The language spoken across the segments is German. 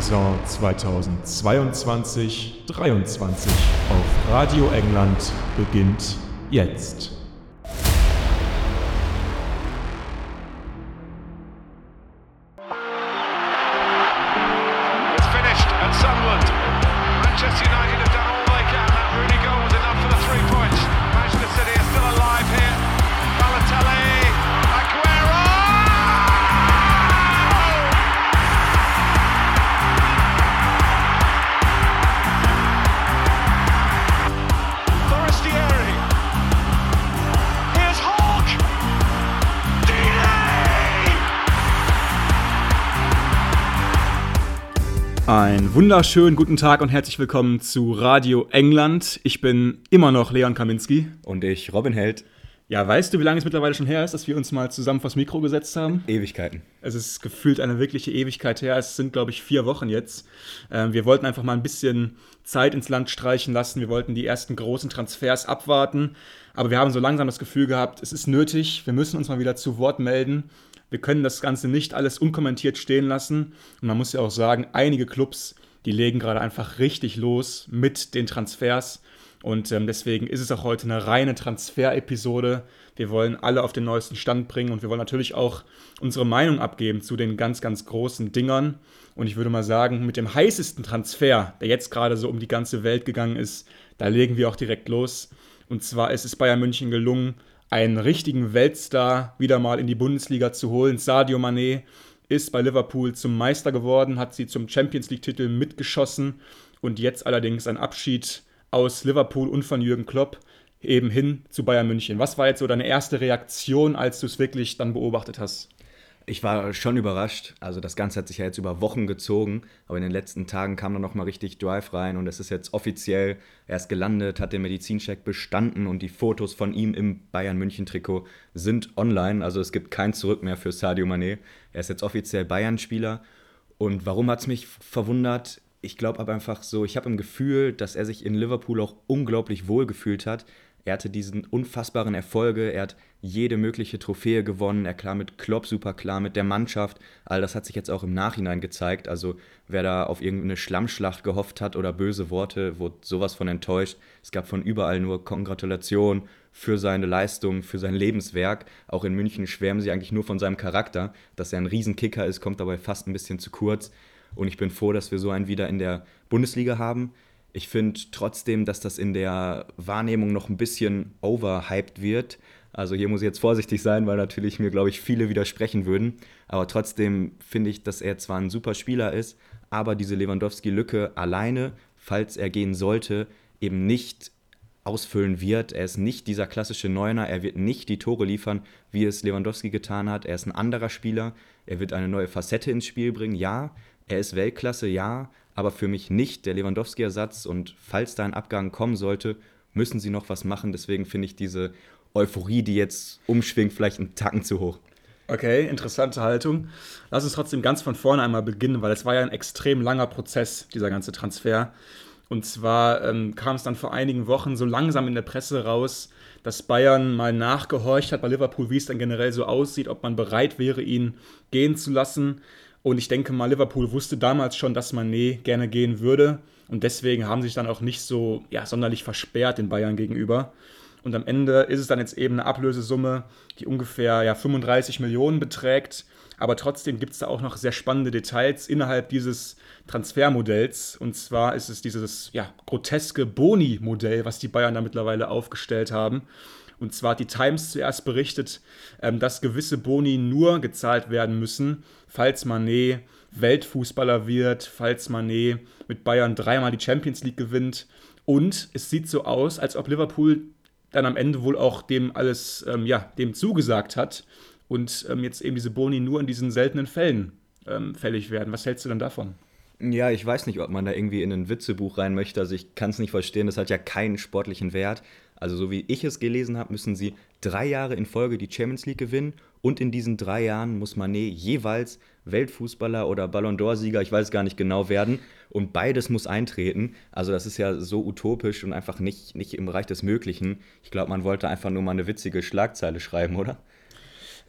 Saison 2022-23 auf Radio England beginnt jetzt. Wunderschönen guten Tag und herzlich willkommen zu Radio England. Ich bin immer noch Leon Kaminski. Und ich, Robin Held, Ja, weißt du, wie lange es mittlerweile schon her ist, dass wir uns mal zusammen vors Mikro gesetzt haben? Ewigkeiten. Es ist gefühlt eine wirkliche Ewigkeit her. Es sind, glaube ich, vier Wochen jetzt. Ähm, wir wollten einfach mal ein bisschen Zeit ins Land streichen lassen. Wir wollten die ersten großen Transfers abwarten. Aber wir haben so langsam das Gefühl gehabt, es ist nötig. Wir müssen uns mal wieder zu Wort melden. Wir können das Ganze nicht alles unkommentiert stehen lassen. Und man muss ja auch sagen, einige Clubs, die legen gerade einfach richtig los mit den Transfers. Und ähm, deswegen ist es auch heute eine reine Transfer-Episode. Wir wollen alle auf den neuesten Stand bringen und wir wollen natürlich auch unsere Meinung abgeben zu den ganz, ganz großen Dingern. Und ich würde mal sagen, mit dem heißesten Transfer, der jetzt gerade so um die ganze Welt gegangen ist, da legen wir auch direkt los. Und zwar ist es Bayern München gelungen, einen richtigen Weltstar wieder mal in die Bundesliga zu holen. Sadio Mané ist bei Liverpool zum Meister geworden, hat sie zum Champions League-Titel mitgeschossen und jetzt allerdings ein Abschied aus Liverpool und von Jürgen Klopp eben hin zu Bayern München. Was war jetzt so deine erste Reaktion, als du es wirklich dann beobachtet hast? Ich war schon überrascht. Also das Ganze hat sich ja jetzt über Wochen gezogen, aber in den letzten Tagen kam da noch mal richtig Drive rein und es ist jetzt offiziell. Er ist gelandet, hat den Medizincheck bestanden und die Fotos von ihm im Bayern München Trikot sind online. Also es gibt kein Zurück mehr für Sadio Mané. Er ist jetzt offiziell Bayern-Spieler. Und warum hat es mich verwundert? Ich glaube aber einfach so, ich habe im Gefühl, dass er sich in Liverpool auch unglaublich wohl gefühlt hat. Er hatte diesen unfassbaren Erfolge, er hat jede mögliche Trophäe gewonnen, er klar mit Klopp super klar, mit der Mannschaft. All das hat sich jetzt auch im Nachhinein gezeigt. Also wer da auf irgendeine Schlammschlacht gehofft hat oder böse Worte, wurde sowas von enttäuscht. Es gab von überall nur Kongratulation für seine Leistung, für sein Lebenswerk. Auch in München schwärmen sie eigentlich nur von seinem Charakter. Dass er ein Riesenkicker ist, kommt dabei fast ein bisschen zu kurz. Und ich bin froh, dass wir so einen wieder in der Bundesliga haben. Ich finde trotzdem, dass das in der Wahrnehmung noch ein bisschen overhyped wird. Also hier muss ich jetzt vorsichtig sein, weil natürlich mir, glaube ich, viele widersprechen würden. Aber trotzdem finde ich, dass er zwar ein super Spieler ist, aber diese Lewandowski-Lücke alleine, falls er gehen sollte, eben nicht ausfüllen wird. Er ist nicht dieser klassische Neuner, er wird nicht die Tore liefern, wie es Lewandowski getan hat. Er ist ein anderer Spieler, er wird eine neue Facette ins Spiel bringen, ja. Er ist Weltklasse, ja, aber für mich nicht der Lewandowski-Ersatz. Und falls da ein Abgang kommen sollte, müssen sie noch was machen. Deswegen finde ich diese Euphorie, die jetzt umschwingt, vielleicht einen Tacken zu hoch. Okay, interessante Haltung. Lass uns trotzdem ganz von vorne einmal beginnen, weil es war ja ein extrem langer Prozess, dieser ganze Transfer. Und zwar ähm, kam es dann vor einigen Wochen so langsam in der Presse raus, dass Bayern mal nachgehorcht hat bei Liverpool, wie es dann generell so aussieht, ob man bereit wäre, ihn gehen zu lassen. Und ich denke mal, Liverpool wusste damals schon, dass Mané gerne gehen würde. Und deswegen haben sie sich dann auch nicht so ja, sonderlich versperrt den Bayern gegenüber. Und am Ende ist es dann jetzt eben eine Ablösesumme, die ungefähr ja, 35 Millionen beträgt. Aber trotzdem gibt es da auch noch sehr spannende Details innerhalb dieses Transfermodells. Und zwar ist es dieses ja, groteske Boni-Modell, was die Bayern da mittlerweile aufgestellt haben. Und zwar hat die Times zuerst berichtet, ähm, dass gewisse Boni nur gezahlt werden müssen, falls Manet Weltfußballer wird, falls Manet mit Bayern dreimal die Champions League gewinnt. Und es sieht so aus, als ob Liverpool dann am Ende wohl auch dem alles ähm, ja, dem zugesagt hat und ähm, jetzt eben diese Boni nur in diesen seltenen Fällen ähm, fällig werden. Was hältst du denn davon? Ja, ich weiß nicht, ob man da irgendwie in ein Witzebuch rein möchte. Also ich kann es nicht verstehen, das hat ja keinen sportlichen Wert. Also so wie ich es gelesen habe, müssen sie drei Jahre in Folge die Champions League gewinnen und in diesen drei Jahren muss Manet jeweils Weltfußballer oder Ballon d'Or-Sieger, ich weiß gar nicht genau, werden und beides muss eintreten. Also das ist ja so utopisch und einfach nicht, nicht im Bereich des Möglichen. Ich glaube, man wollte einfach nur mal eine witzige Schlagzeile schreiben, oder?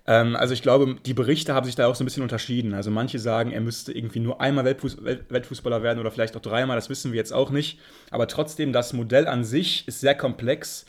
Ähm, also ich glaube, die Berichte haben sich da auch so ein bisschen unterschieden. Also manche sagen, er müsste irgendwie nur einmal Weltfuß Weltfußballer werden oder vielleicht auch dreimal, das wissen wir jetzt auch nicht. Aber trotzdem, das Modell an sich ist sehr komplex.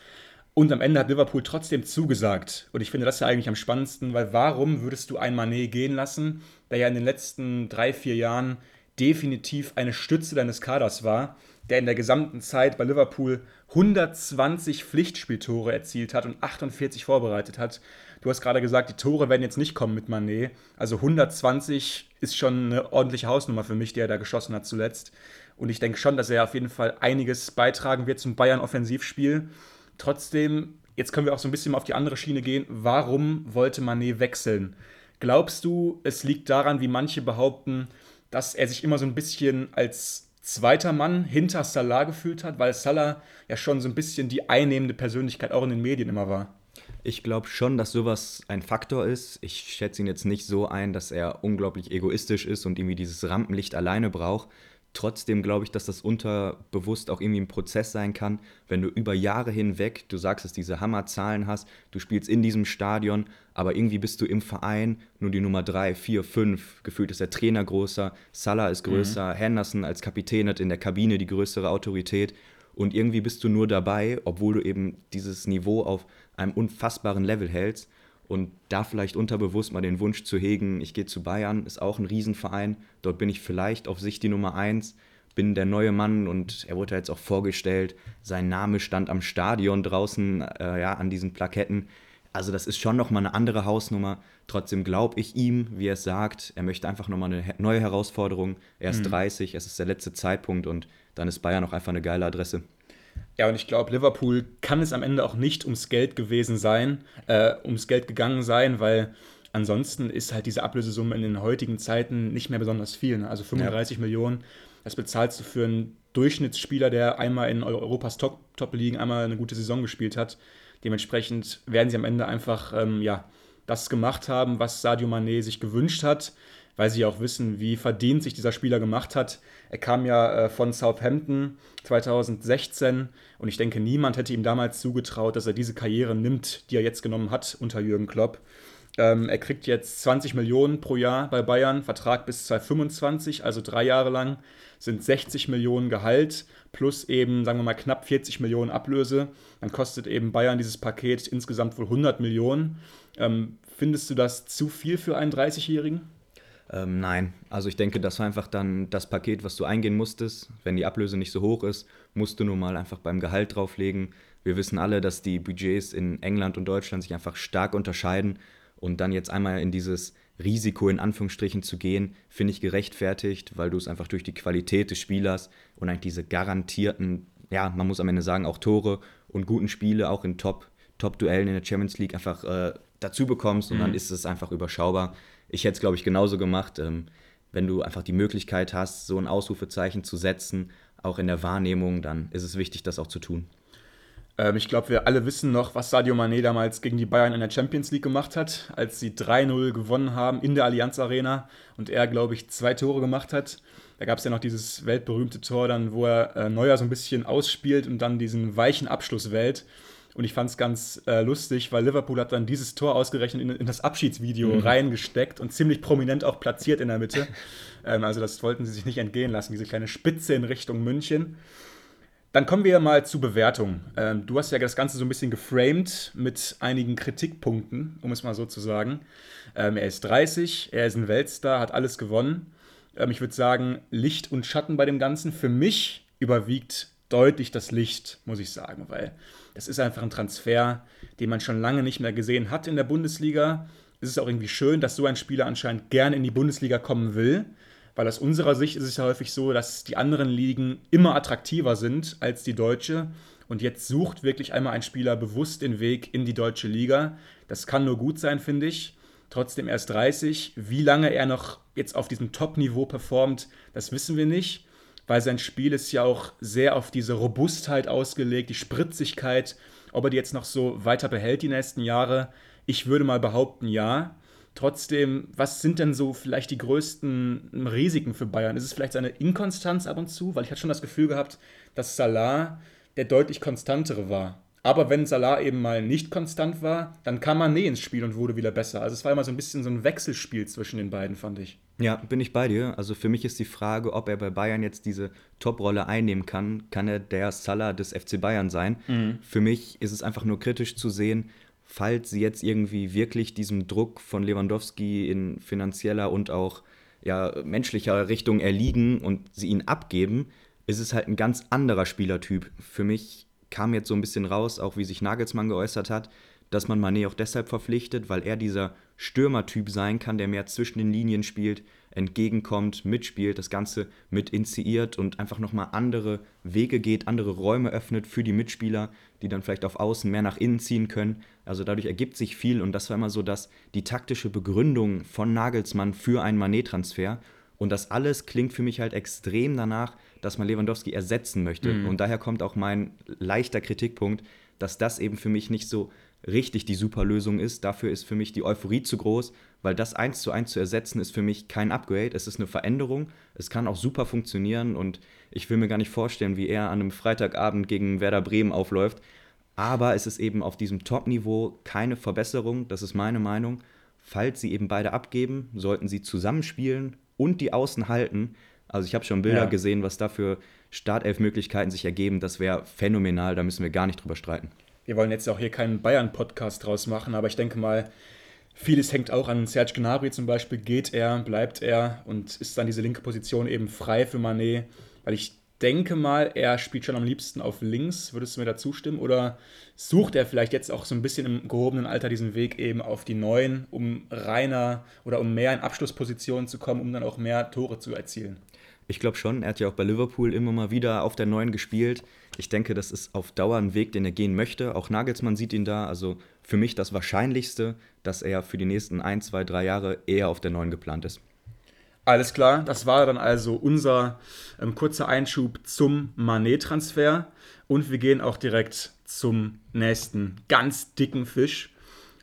Und am Ende hat Liverpool trotzdem zugesagt. Und ich finde das ja eigentlich am spannendsten, weil warum würdest du einen Manet gehen lassen, der ja in den letzten drei, vier Jahren definitiv eine Stütze deines Kaders war, der in der gesamten Zeit bei Liverpool 120 Pflichtspieltore erzielt hat und 48 vorbereitet hat. Du hast gerade gesagt, die Tore werden jetzt nicht kommen mit Manet. Also 120 ist schon eine ordentliche Hausnummer für mich, die er da geschossen hat zuletzt. Und ich denke schon, dass er auf jeden Fall einiges beitragen wird zum Bayern-Offensivspiel. Trotzdem, jetzt können wir auch so ein bisschen auf die andere Schiene gehen. Warum wollte Manet wechseln? Glaubst du, es liegt daran, wie manche behaupten, dass er sich immer so ein bisschen als zweiter Mann hinter Salah gefühlt hat, weil Salah ja schon so ein bisschen die einnehmende Persönlichkeit auch in den Medien immer war? Ich glaube schon, dass sowas ein Faktor ist. Ich schätze ihn jetzt nicht so ein, dass er unglaublich egoistisch ist und irgendwie dieses Rampenlicht alleine braucht. Trotzdem glaube ich, dass das unterbewusst auch irgendwie ein Prozess sein kann, wenn du über Jahre hinweg, du sagst es, diese Hammerzahlen hast, du spielst in diesem Stadion, aber irgendwie bist du im Verein nur die Nummer 3, 4, 5. Gefühlt ist der Trainer größer, Salah ist größer, mhm. Henderson als Kapitän hat in der Kabine die größere Autorität und irgendwie bist du nur dabei, obwohl du eben dieses Niveau auf einem unfassbaren Level hältst. Und da vielleicht unterbewusst mal den Wunsch zu hegen, ich gehe zu Bayern, ist auch ein Riesenverein. Dort bin ich vielleicht auf Sicht die Nummer eins, bin der neue Mann und er wurde jetzt auch vorgestellt. Sein Name stand am Stadion draußen, äh, ja, an diesen Plaketten. Also das ist schon nochmal eine andere Hausnummer. Trotzdem glaube ich ihm, wie er es sagt, er möchte einfach nochmal eine neue Herausforderung. Er ist mhm. 30, es ist der letzte Zeitpunkt und dann ist Bayern auch einfach eine geile Adresse. Ja, und ich glaube, Liverpool kann es am Ende auch nicht ums Geld gewesen sein, äh, ums Geld gegangen sein, weil ansonsten ist halt diese Ablösesumme in den heutigen Zeiten nicht mehr besonders viel. Ne? Also 35 ja. Millionen, das bezahlst du für einen Durchschnittsspieler, der einmal in Europas Top-Ligen einmal eine gute Saison gespielt hat. Dementsprechend werden sie am Ende einfach ähm, ja, das gemacht haben, was Sadio Mané sich gewünscht hat weil sie auch wissen, wie verdient sich dieser Spieler gemacht hat. Er kam ja äh, von Southampton 2016 und ich denke, niemand hätte ihm damals zugetraut, dass er diese Karriere nimmt, die er jetzt genommen hat unter Jürgen Klopp. Ähm, er kriegt jetzt 20 Millionen pro Jahr bei Bayern, Vertrag bis 2025, also drei Jahre lang, sind 60 Millionen Gehalt plus eben, sagen wir mal, knapp 40 Millionen Ablöse. Dann kostet eben Bayern dieses Paket insgesamt wohl 100 Millionen. Ähm, findest du das zu viel für einen 30-Jährigen? Ähm, nein, also ich denke, das war einfach dann das Paket, was du eingehen musstest. Wenn die Ablöse nicht so hoch ist, musst du nur mal einfach beim Gehalt drauflegen. Wir wissen alle, dass die Budgets in England und Deutschland sich einfach stark unterscheiden. Und dann jetzt einmal in dieses Risiko in Anführungsstrichen zu gehen, finde ich gerechtfertigt, weil du es einfach durch die Qualität des Spielers und eigentlich diese garantierten, ja, man muss am Ende sagen, auch Tore und guten Spiele auch in Top, Top-Duellen in der Champions League einfach äh, dazu bekommst und mhm. dann ist es einfach überschaubar ich hätte es, glaube ich, genauso gemacht. Ähm, wenn du einfach die Möglichkeit hast, so ein Ausrufezeichen zu setzen, auch in der Wahrnehmung, dann ist es wichtig, das auch zu tun. Ähm, ich glaube, wir alle wissen noch, was Sadio Mané damals gegen die Bayern in der Champions League gemacht hat, als sie 3-0 gewonnen haben in der Allianz Arena und er, glaube ich, zwei Tore gemacht hat. Da gab es ja noch dieses weltberühmte Tor dann, wo er äh, Neuer so ein bisschen ausspielt und dann diesen weichen Abschluss wählt. Und ich fand es ganz äh, lustig, weil Liverpool hat dann dieses Tor ausgerechnet in, in das Abschiedsvideo mhm. reingesteckt und ziemlich prominent auch platziert in der Mitte. ähm, also das wollten sie sich nicht entgehen lassen, diese kleine Spitze in Richtung München. Dann kommen wir mal zu Bewertung. Ähm, du hast ja das Ganze so ein bisschen geframed mit einigen Kritikpunkten, um es mal so zu sagen. Ähm, er ist 30, er ist ein Weltstar, hat alles gewonnen. Ähm, ich würde sagen, Licht und Schatten bei dem Ganzen. Für mich überwiegt deutlich das Licht, muss ich sagen, weil das ist einfach ein Transfer, den man schon lange nicht mehr gesehen hat in der Bundesliga. Es ist auch irgendwie schön, dass so ein Spieler anscheinend gerne in die Bundesliga kommen will, weil aus unserer Sicht ist es ja häufig so, dass die anderen Ligen immer attraktiver sind als die deutsche. Und jetzt sucht wirklich einmal ein Spieler bewusst den Weg in die deutsche Liga. Das kann nur gut sein, finde ich. Trotzdem erst 30. Wie lange er noch jetzt auf diesem Top-Niveau performt, das wissen wir nicht weil sein Spiel ist ja auch sehr auf diese Robustheit ausgelegt, die Spritzigkeit. Ob er die jetzt noch so weiter behält die nächsten Jahre, ich würde mal behaupten, ja. Trotzdem, was sind denn so vielleicht die größten Risiken für Bayern? Ist es vielleicht seine Inkonstanz ab und zu? Weil ich hatte schon das Gefühl gehabt, dass Salah der deutlich konstantere war Aber wenn Salah eben mal nicht konstant war, dann kam Mané ins Spiel und wurde wieder besser. Also es war immer so ein bisschen so ein Wechselspiel zwischen den beiden, fand ich. Ja, bin ich bei dir. Also für mich ist die Frage, ob er bei Bayern jetzt diese Top-Rolle einnehmen kann. Kann er der Salah des FC Bayern sein? Mhm. Für mich ist es einfach nur kritisch zu sehen, falls sie jetzt irgendwie wirklich diesem Druck von Lewandowski in finanzieller und auch ja, menschlicher Richtung erliegen und sie ihn abgeben, ist es halt ein ganz anderer Spielertyp. Für mich kam jetzt so ein bisschen raus, auch wie sich Nagelsmann geäußert hat, dass man Mané auch deshalb verpflichtet, weil er dieser Stürmertyp sein kann, der mehr zwischen den Linien spielt, entgegenkommt, mitspielt, das Ganze mit initiiert und einfach nochmal andere Wege geht, andere Räume öffnet für die Mitspieler, die dann vielleicht auf Außen mehr nach innen ziehen können. Also dadurch ergibt sich viel und das war immer so, dass die taktische Begründung von Nagelsmann für einen Manet-Transfer und das alles klingt für mich halt extrem danach, dass man Lewandowski ersetzen möchte. Mhm. Und daher kommt auch mein leichter Kritikpunkt, dass das eben für mich nicht so richtig die super Lösung ist. Dafür ist für mich die Euphorie zu groß, weil das eins zu eins zu ersetzen ist für mich kein Upgrade. Es ist eine Veränderung. Es kann auch super funktionieren und ich will mir gar nicht vorstellen, wie er an einem Freitagabend gegen Werder Bremen aufläuft. Aber es ist eben auf diesem Top-Niveau keine Verbesserung. Das ist meine Meinung. Falls sie eben beide abgeben, sollten sie zusammenspielen und die Außen halten. Also ich habe schon Bilder ja. gesehen, was da für Startelfmöglichkeiten sich ergeben. Das wäre phänomenal, da müssen wir gar nicht drüber streiten. Wir wollen jetzt auch hier keinen Bayern-Podcast draus machen, aber ich denke mal, vieles hängt auch an Serge Gnabry zum Beispiel. Geht er, bleibt er und ist dann diese linke Position eben frei für Manet? Weil ich denke mal, er spielt schon am liebsten auf links. Würdest du mir da zustimmen? Oder sucht er vielleicht jetzt auch so ein bisschen im gehobenen Alter diesen Weg eben auf die Neuen, um reiner oder um mehr in Abschlusspositionen zu kommen, um dann auch mehr Tore zu erzielen? Ich glaube schon, er hat ja auch bei Liverpool immer mal wieder auf der Neuen gespielt. Ich denke, das ist auf Dauer ein Weg, den er gehen möchte. Auch Nagelsmann sieht ihn da. Also für mich das Wahrscheinlichste, dass er für die nächsten ein, zwei, drei Jahre eher auf der Neuen geplant ist. Alles klar, das war dann also unser ähm, kurzer Einschub zum Manet-Transfer. Und wir gehen auch direkt zum nächsten ganz dicken Fisch.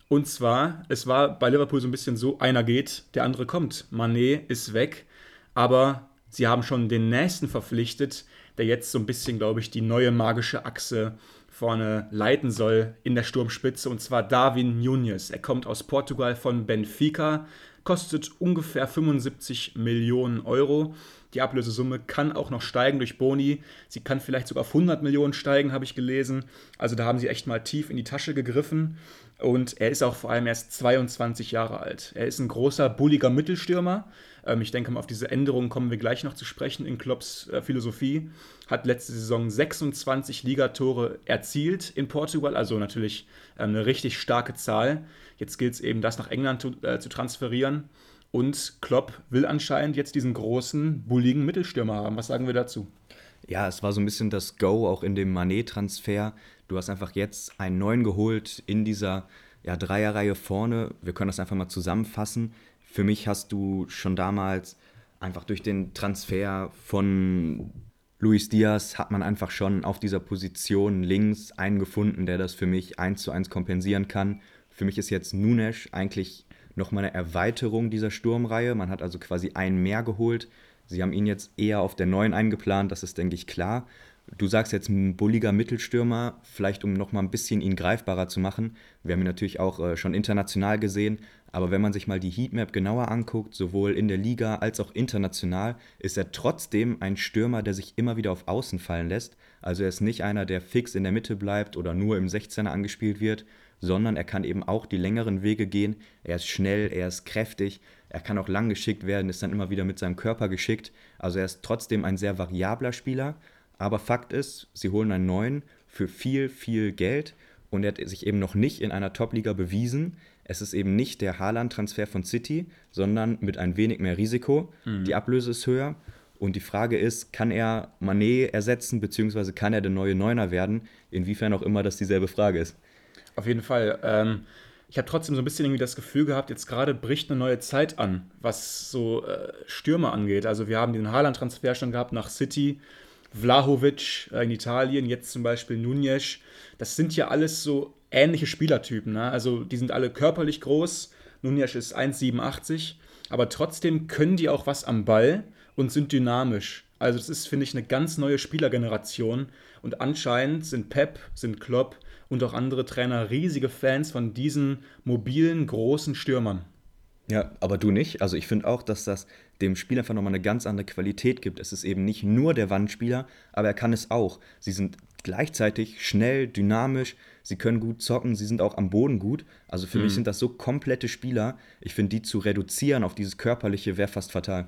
Und zwar, es war bei Liverpool so ein bisschen so, einer geht, der andere kommt. Manet ist weg, aber sie haben schon den nächsten verpflichtet, der jetzt so ein bisschen, glaube ich, die neue magische Achse vorne leiten soll in der Sturmspitze, und zwar Darwin Nunes. Er kommt aus Portugal von Benfica, kostet ungefähr 75 Millionen Euro. Die Ablösesumme kann auch noch steigen durch Boni. Sie kann vielleicht sogar auf 100 Millionen steigen, habe ich gelesen. Also da haben sie echt mal tief in die Tasche gegriffen. Und er ist auch vor allem erst 22 Jahre alt. Er ist ein großer, bulliger Mittelstürmer. Ähm, ich denke mal, auf diese Änderungen kommen wir gleich noch zu sprechen in Klopps äh, Philosophie. Hat letzte Saison 26 Ligatore erzielt in Portugal, also natürlich ähm, eine richtig starke Zahl. Jetzt gilt es eben, das nach England zu, äh, zu transferieren. Und Klopp will anscheinend jetzt diesen großen, bulligen Mittelstürmer haben. Was sagen wir dazu? Ja, es war so ein bisschen das Go auch in dem Manet-Transfer. Du hast einfach jetzt einen neuen geholt in dieser ja, Dreierreihe vorne. Wir können das einfach mal zusammenfassen. Für mich hast du schon damals einfach durch den Transfer von Luis Diaz hat man einfach schon auf dieser Position links einen gefunden, der das für mich eins zu eins kompensieren kann. Für mich ist jetzt Nunes eigentlich nochmal eine Erweiterung dieser Sturmreihe. Man hat also quasi einen mehr geholt. Sie haben ihn jetzt eher auf der neuen eingeplant, das ist, denke ich, klar. Du sagst jetzt ein bulliger Mittelstürmer, vielleicht um nochmal ein bisschen ihn greifbarer zu machen. Wir haben ihn natürlich auch äh, schon international gesehen, aber wenn man sich mal die Heatmap genauer anguckt, sowohl in der Liga als auch international, ist er trotzdem ein Stürmer, der sich immer wieder auf Außen fallen lässt. Also er ist nicht einer, der fix in der Mitte bleibt oder nur im 16er angespielt wird, sondern er kann eben auch die längeren Wege gehen. Er ist schnell, er ist kräftig, er kann auch lang geschickt werden, ist dann immer wieder mit seinem Körper geschickt. Also er ist trotzdem ein sehr variabler Spieler. Aber Fakt ist, sie holen einen neuen für viel, viel Geld und er hat sich eben noch nicht in einer Top-Liga bewiesen. Es ist eben nicht der Haaland-Transfer von City, sondern mit ein wenig mehr Risiko. Mhm. Die Ablöse ist höher. Und die Frage ist, kann er Manet ersetzen, beziehungsweise kann er der neue Neuner werden? Inwiefern auch immer das dieselbe Frage ist. Auf jeden Fall. Ähm, ich habe trotzdem so ein bisschen irgendwie das Gefühl gehabt, jetzt gerade bricht eine neue Zeit an, was so äh, Stürme angeht. Also wir haben den Haaland-Transfer schon gehabt nach City, Vlahovic äh, in Italien, jetzt zum Beispiel Nunez. Das sind ja alles so ähnliche Spielertypen. Ne? Also die sind alle körperlich groß. Nunez ist 1,87, aber trotzdem können die auch was am Ball und sind dynamisch. Also das ist, finde ich, eine ganz neue Spielergeneration. Und anscheinend sind Pep, sind Klopp und auch andere Trainer riesige Fans von diesen mobilen, großen Stürmern. Ja, aber du nicht. Also ich finde auch, dass das dem Spiel einfach nochmal eine ganz andere Qualität gibt. Es ist eben nicht nur der Wandspieler, aber er kann es auch. Sie sind gleichzeitig schnell, dynamisch, sie können gut zocken, sie sind auch am Boden gut. Also für mhm. mich sind das so komplette Spieler. Ich finde, die zu reduzieren auf dieses Körperliche wäre fast fatal.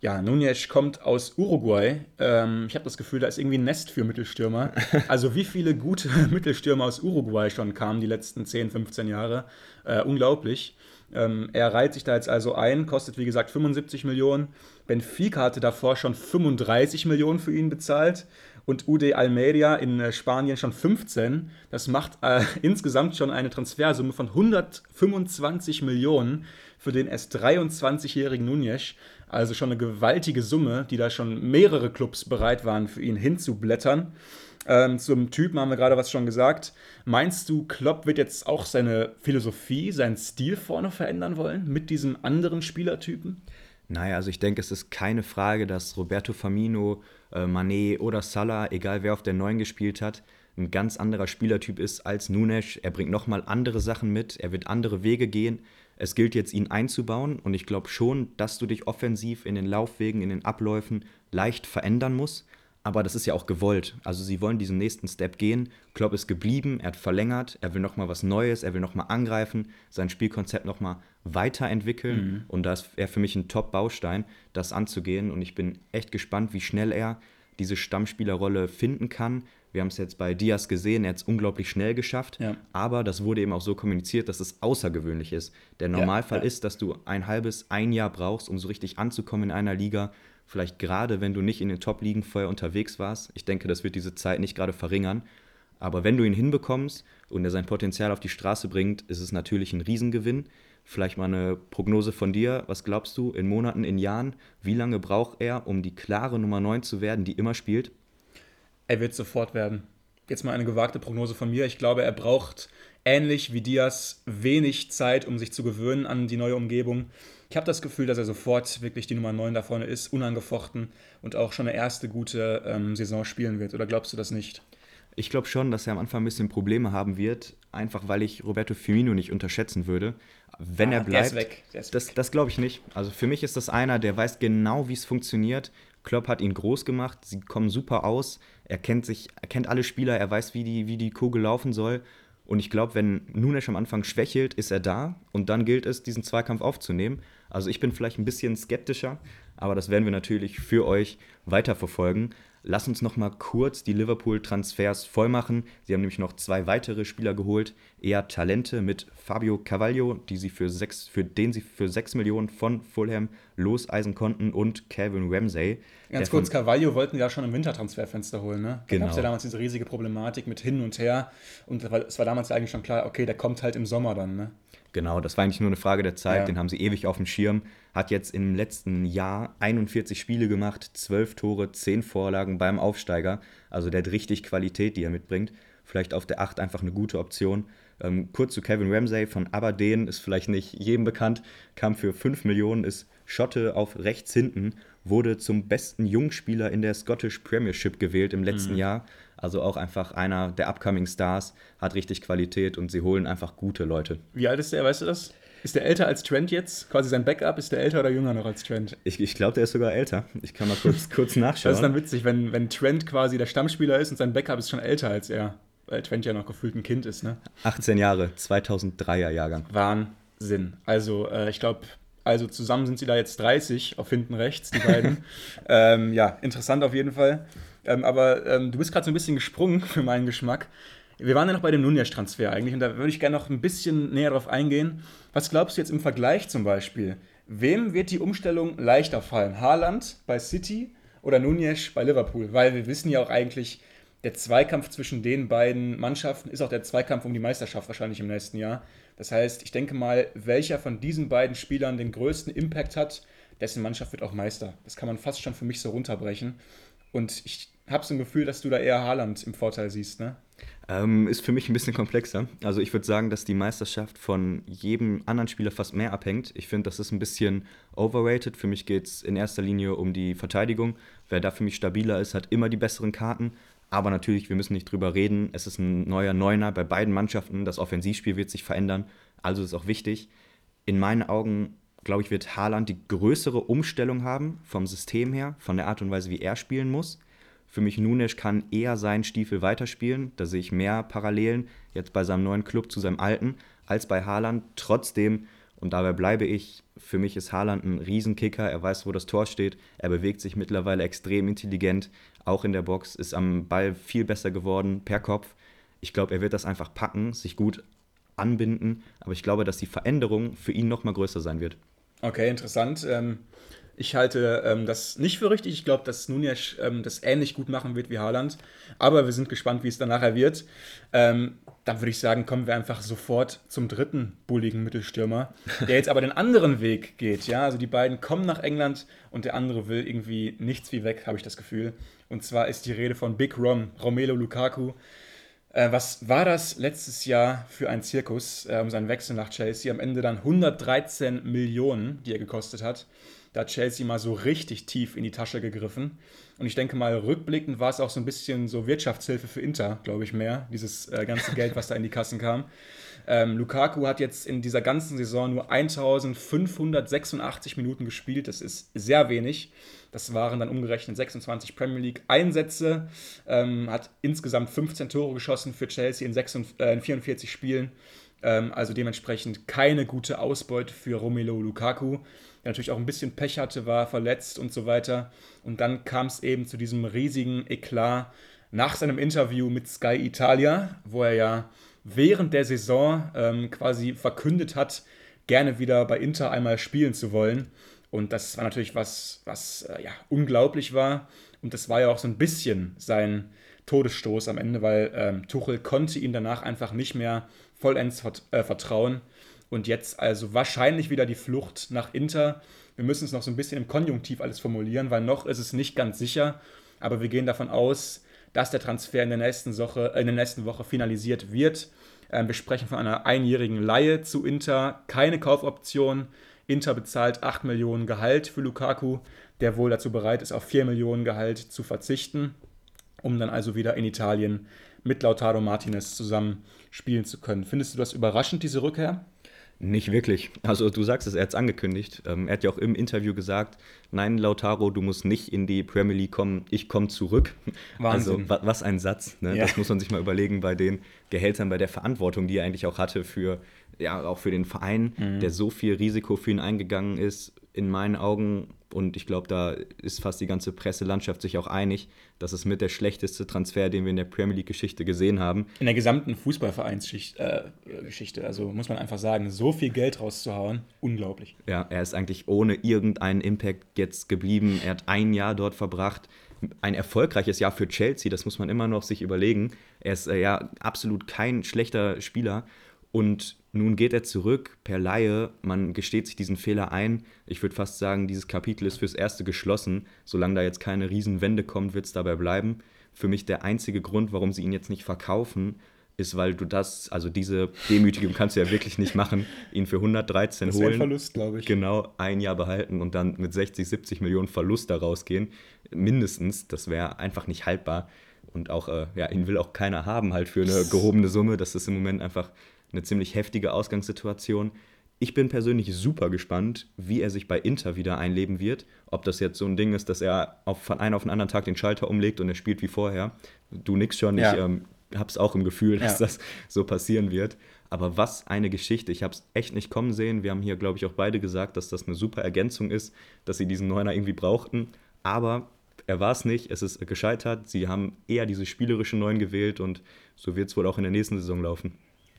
Ja, Nunez kommt aus Uruguay. Ähm, ich habe das Gefühl, da ist irgendwie ein Nest für Mittelstürmer. Also wie viele gute Mittelstürmer aus Uruguay schon kamen die letzten 10, 15 Jahre. Äh, unglaublich. Ähm, er reiht sich da jetzt also ein, kostet wie gesagt 75 Millionen. Benfica hatte davor schon 35 Millionen für ihn bezahlt und UD Almeria in äh, Spanien schon 15. Das macht äh, insgesamt schon eine Transfersumme von 125 Millionen für den erst 23-jährigen Nunez. Also schon eine gewaltige Summe, die da schon mehrere Clubs bereit waren, für ihn hinzublättern. Ähm, zum Typen haben wir gerade was schon gesagt. Meinst du, Klopp wird jetzt auch seine Philosophie, seinen Stil vorne verändern wollen mit diesem anderen Spielertypen? Naja, also ich denke, es ist keine Frage, dass Roberto Firmino, äh, Mané oder Salah, egal wer auf der Neuen gespielt hat, ein ganz anderer Spielertyp ist als Nunes. Er bringt nochmal andere Sachen mit, er wird andere Wege gehen. Es gilt jetzt, ihn einzubauen und ich glaube schon, dass du dich offensiv in den Laufwegen, in den Abläufen leicht verändern musst. Aber das ist ja auch gewollt. Also sie wollen diesen nächsten Step gehen. Klopp ist geblieben, er hat verlängert, er will nochmal was Neues, er will nochmal angreifen, sein Spielkonzept nochmal weiterentwickeln. Mhm. Und da ist er für mich ein Top-Baustein, das anzugehen. Und ich bin echt gespannt, wie schnell er diese Stammspielerrolle finden kann. Wir haben es jetzt bei Diaz gesehen, er hat es unglaublich schnell geschafft. Ja. Aber das wurde eben auch so kommuniziert, dass es außergewöhnlich ist. Der Normalfall ja, ja. ist, dass du ein halbes, ein Jahr brauchst, um so richtig anzukommen in einer Liga Vielleicht gerade, wenn du nicht in den Top-Ligen vorher unterwegs warst. Ich denke, das wird diese Zeit nicht gerade verringern. Aber wenn du ihn hinbekommst und er sein Potenzial auf die Straße bringt, ist es natürlich ein Riesengewinn. Vielleicht mal eine Prognose von dir. Was glaubst du in Monaten, in Jahren? Wie lange braucht er, um die klare Nummer 9 zu werden, die immer spielt? Er wird sofort werden. Jetzt mal eine gewagte Prognose von mir. Ich glaube, er braucht ähnlich wie Diaz wenig Zeit, um sich zu gewöhnen an die neue Umgebung. Ich habe das Gefühl, dass er sofort wirklich die Nummer 9 da vorne ist, unangefochten und auch schon eine erste gute ähm, Saison spielen wird. Oder glaubst du das nicht? Ich glaube schon, dass er am Anfang ein bisschen Probleme haben wird, einfach weil ich Roberto Firmino nicht unterschätzen würde. Wenn ah, er bleibt, der ist weg. Der ist das, das glaube ich nicht. Also für mich ist das einer, der weiß genau, wie es funktioniert. Klopp hat ihn groß gemacht, sie kommen super aus. Er kennt sich, er kennt alle Spieler, er weiß, wie die, wie die Kugel laufen soll. Und ich glaube, wenn Nunes am Anfang schwächelt, ist er da und dann gilt es, diesen Zweikampf aufzunehmen. Also ich bin vielleicht ein bisschen skeptischer, aber das werden wir natürlich für euch weiterverfolgen. Lass uns noch mal kurz die Liverpool-Transfers vollmachen. Sie haben nämlich noch zwei weitere Spieler geholt, eher Talente mit Fabio Cavaglio, die sie für sechs, für den sie für 6 Millionen von Fulham loseisen konnten, und Calvin Ramsey. Ganz kurz, Cavaglio wollten ja schon im Wintertransferfenster holen. Ne? Da genau. gab es ja damals diese riesige Problematik mit hin und her. Und es war damals eigentlich schon klar, okay, der kommt halt im Sommer dann. Ne? Genau, das war eigentlich nur eine Frage der Zeit. Ja. Den haben sie ewig auf dem Schirm. Hat jetzt im letzten Jahr 41 Spiele gemacht, 12 Tore, 10 Vorlagen beim Aufsteiger. Also der hat richtig Qualität, die er mitbringt. Vielleicht auf der 8 einfach eine gute Option. Ähm, kurz zu Kevin Ramsey von Aberdeen, ist vielleicht nicht jedem bekannt, kam für 5 Millionen, ist Schotte auf rechts hinten, wurde zum besten Jungspieler in der Scottish Premiership gewählt im letzten mhm. Jahr. Also auch einfach einer der upcoming Stars, hat richtig Qualität und sie holen einfach gute Leute. Wie alt ist der, weißt du das? Ist der älter als Trent jetzt? Quasi sein Backup, ist der älter oder jünger noch als Trent? Ich, ich glaube, der ist sogar älter. Ich kann mal kurz, kurz nachschauen. Das ist dann witzig, wenn, wenn Trent quasi der Stammspieler ist und sein Backup ist schon älter als er. Weil Trent ja noch gefühlt ein Kind ist, ne? 18 Jahre, 2003er Jahrgang. Wahnsinn. Also, äh, ich glaube, also zusammen sind sie da jetzt 30 auf hinten rechts, die beiden. ähm, ja, interessant auf jeden Fall. Ähm, aber ähm, du bist gerade so ein bisschen gesprungen für meinen Geschmack. Wir waren ja noch bei dem Nunez-Transfer eigentlich und da würde ich gerne noch ein bisschen näher drauf eingehen. Was glaubst du jetzt im Vergleich zum Beispiel? Wem wird die Umstellung leichter fallen? Haaland bei City oder Nunez bei Liverpool? Weil wir wissen ja auch eigentlich, der Zweikampf zwischen den beiden Mannschaften ist auch der Zweikampf um die Meisterschaft wahrscheinlich im nächsten Jahr. Das heißt, ich denke mal, welcher von diesen beiden Spielern den größten Impact hat, dessen Mannschaft wird auch Meister. Das kann man fast schon für mich so runterbrechen. Und ich habe so ein Gefühl, dass du da eher Haaland im Vorteil siehst, ne? Ähm, ist für mich ein bisschen komplexer. Also ich würde sagen, dass die Meisterschaft von jedem anderen Spieler fast mehr abhängt. Ich finde, das ist ein bisschen overrated. Für mich geht es in erster Linie um die Verteidigung. Wer da für mich stabiler ist, hat immer die besseren Karten. Aber natürlich, wir müssen nicht drüber reden. Es ist ein neuer Neuner bei beiden Mannschaften. Das Offensivspiel wird sich verändern. Also ist auch wichtig. In meinen Augen, glaube ich, wird Haaland die größere Umstellung haben vom System her, von der Art und Weise, wie er spielen muss. Für mich, Nunes kann eher seinen Stiefel weiterspielen. Da sehe ich mehr Parallelen jetzt bei seinem neuen Club zu seinem alten als bei Haaland. Trotzdem, und dabei bleibe ich, für mich ist Haaland ein Riesenkicker. Er weiß, wo das Tor steht. Er bewegt sich mittlerweile extrem intelligent auch in der Box, ist am Ball viel besser geworden per Kopf. Ich glaube, er wird das einfach packen, sich gut anbinden, aber ich glaube, dass die Veränderung für ihn noch mal größer sein wird. Okay, interessant. Ähm, ich halte ähm, das nicht für richtig. Ich glaube, dass Nunez ähm, das ähnlich gut machen wird wie Haaland. Aber wir sind gespannt, wie es dann nachher wird. Ähm, dann würde ich sagen, kommen wir einfach sofort zum dritten bulligen Mittelstürmer, der jetzt aber den anderen Weg geht. Ja, also die beiden kommen nach England und der andere will irgendwie nichts wie weg, habe ich das Gefühl. Und zwar ist die Rede von Big Rom, Romelo Lukaku. Äh, was war das letztes Jahr für ein Zirkus äh, um seinen Wechsel nach Chelsea? Am Ende dann 113 Millionen, die er gekostet hat. Da hat Chelsea mal so richtig tief in die Tasche gegriffen. Und ich denke mal, rückblickend war es auch so ein bisschen so Wirtschaftshilfe für Inter, glaube ich, mehr, dieses äh, ganze Geld, was da in die Kassen kam. Ähm, Lukaku hat jetzt in dieser ganzen Saison nur 1586 Minuten gespielt. Das ist sehr wenig. Das waren dann umgerechnet 26 Premier League Einsätze. Ähm, hat insgesamt 15 Tore geschossen für Chelsea in, 46, äh, in 44 Spielen. Ähm, also dementsprechend keine gute Ausbeute für Romelu Lukaku der natürlich auch ein bisschen Pech hatte, war verletzt und so weiter. Und dann kam es eben zu diesem riesigen Eklat nach seinem Interview mit Sky Italia, wo er ja während der Saison ähm, quasi verkündet hat, gerne wieder bei Inter einmal spielen zu wollen. Und das war natürlich was, was äh, ja, unglaublich war. Und das war ja auch so ein bisschen sein Todesstoß am Ende, weil ähm, Tuchel konnte ihm danach einfach nicht mehr vollends äh, vertrauen. Und jetzt also wahrscheinlich wieder die Flucht nach Inter. Wir müssen es noch so ein bisschen im Konjunktiv alles formulieren, weil noch ist es nicht ganz sicher. Aber wir gehen davon aus, dass der Transfer in der nächsten Woche, in der nächsten Woche finalisiert wird. Ähm, wir sprechen von einer einjährigen Laie zu Inter, keine Kaufoption. Inter bezahlt 8 Millionen Gehalt für Lukaku, der wohl dazu bereit ist, auf 4 Millionen Gehalt zu verzichten, um dann also wieder in Italien mit Lautaro Martinez zusammen spielen zu können. Findest du das überraschend, diese Rückkehr? Nicht wirklich. Also du sagst es, er hat es angekündigt. Ähm, er hat ja auch im Interview gesagt, nein, Lautaro, du musst nicht in die Premier League kommen, ich komme zurück. Wahnsinn. Also wa was ein Satz. Ne? Ja. Das muss man sich mal überlegen bei den Gehältern, bei der Verantwortung, die er eigentlich auch hatte für, ja, auch für den Verein, mhm. der so viel Risiko für ihn eingegangen ist. In meinen Augen und ich glaube, da ist fast die ganze Presselandschaft sich auch einig, dass es mit der schlechteste Transfer, den wir in der Premier League-Geschichte gesehen haben. In der gesamten Fußballvereinsgeschichte, äh, also muss man einfach sagen, so viel Geld rauszuhauen, unglaublich. Ja, er ist eigentlich ohne irgendeinen Impact jetzt geblieben. Er hat ein Jahr dort verbracht. Ein erfolgreiches Jahr für Chelsea, das muss man immer noch sich überlegen. Er ist äh, ja absolut kein schlechter Spieler und nun geht er zurück per Laie. Man gesteht sich diesen Fehler ein. Ich würde fast sagen, dieses Kapitel ist fürs Erste geschlossen. Solange da jetzt keine Riesenwende kommt, wird es dabei bleiben. Für mich der einzige Grund, warum sie ihn jetzt nicht verkaufen, ist, weil du das, also diese Demütigung kannst du ja wirklich nicht machen, ihn für 113 das holen. Ein Verlust, glaube ich. Genau, ein Jahr behalten und dann mit 60, 70 Millionen Verlust da rausgehen. Mindestens, das wäre einfach nicht haltbar. Und auch, äh, ja, ihn will auch keiner haben, halt für eine gehobene Summe. Das ist im Moment einfach eine ziemlich heftige Ausgangssituation. Ich bin persönlich super gespannt, wie er sich bei Inter wieder einleben wird. Ob das jetzt so ein Ding ist, dass er auf, von einem auf den anderen Tag den Schalter umlegt und er spielt wie vorher. Du nix schon, ja. ich ähm, habe es auch im Gefühl, dass ja. das so passieren wird. Aber was eine Geschichte. Ich habe es echt nicht kommen sehen. Wir haben hier, glaube ich, auch beide gesagt, dass das eine super Ergänzung ist, dass sie diesen Neuner irgendwie brauchten. Aber er war es nicht, es ist gescheitert. Sie haben eher diese spielerische Neun gewählt und so wird es wohl auch in der nächsten Saison laufen.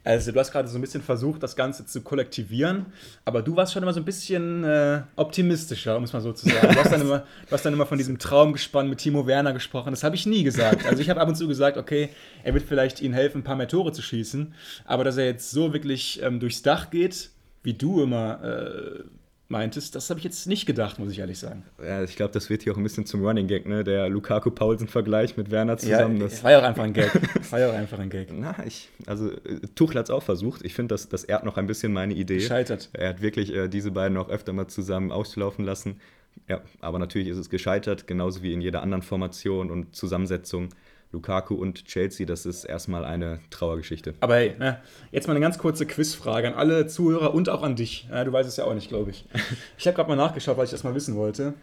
Also du hast gerade so ein bisschen versucht, das Ganze zu kollektivieren, aber du warst schon immer so ein bisschen äh, optimistischer, um es mal so zu sagen. Du hast, dann immer, du hast dann immer von diesem Traumgespann mit Timo Werner gesprochen. Das habe ich nie gesagt. Also ich habe ab und zu gesagt, okay, er wird vielleicht ihnen helfen, ein paar mehr Tore zu schießen, aber dass er jetzt so wirklich ähm, durchs Dach geht, wie du immer äh, meintest, das habe ich jetzt nicht gedacht, muss ich ehrlich sagen. Ja, ich glaube, das wird hier auch ein bisschen zum Running Gag, ne? Der Lukaku-Paulsen-Vergleich mit Werner zusammen. Ja, das war ja auch einfach ein Gag. war ja auch einfach ein Gag. Na, ich, also Tuchel hat es auch versucht. Ich finde, das, das ehrt noch ein bisschen meine Idee. Gescheitert. Er hat wirklich äh, diese beiden auch öfter mal zusammen auslaufen lassen. Ja, aber natürlich ist es gescheitert, genauso wie in jeder anderen Formation und Zusammensetzung. Lukaku und Chelsea, das ist erstmal eine Trauergeschichte. Aber hey, ne, jetzt mal eine ganz kurze Quizfrage an alle Zuhörer und auch an dich. Du weißt es ja auch nicht, glaube ich. Ich habe gerade mal nachgeschaut, weil ich das mal wissen wollte.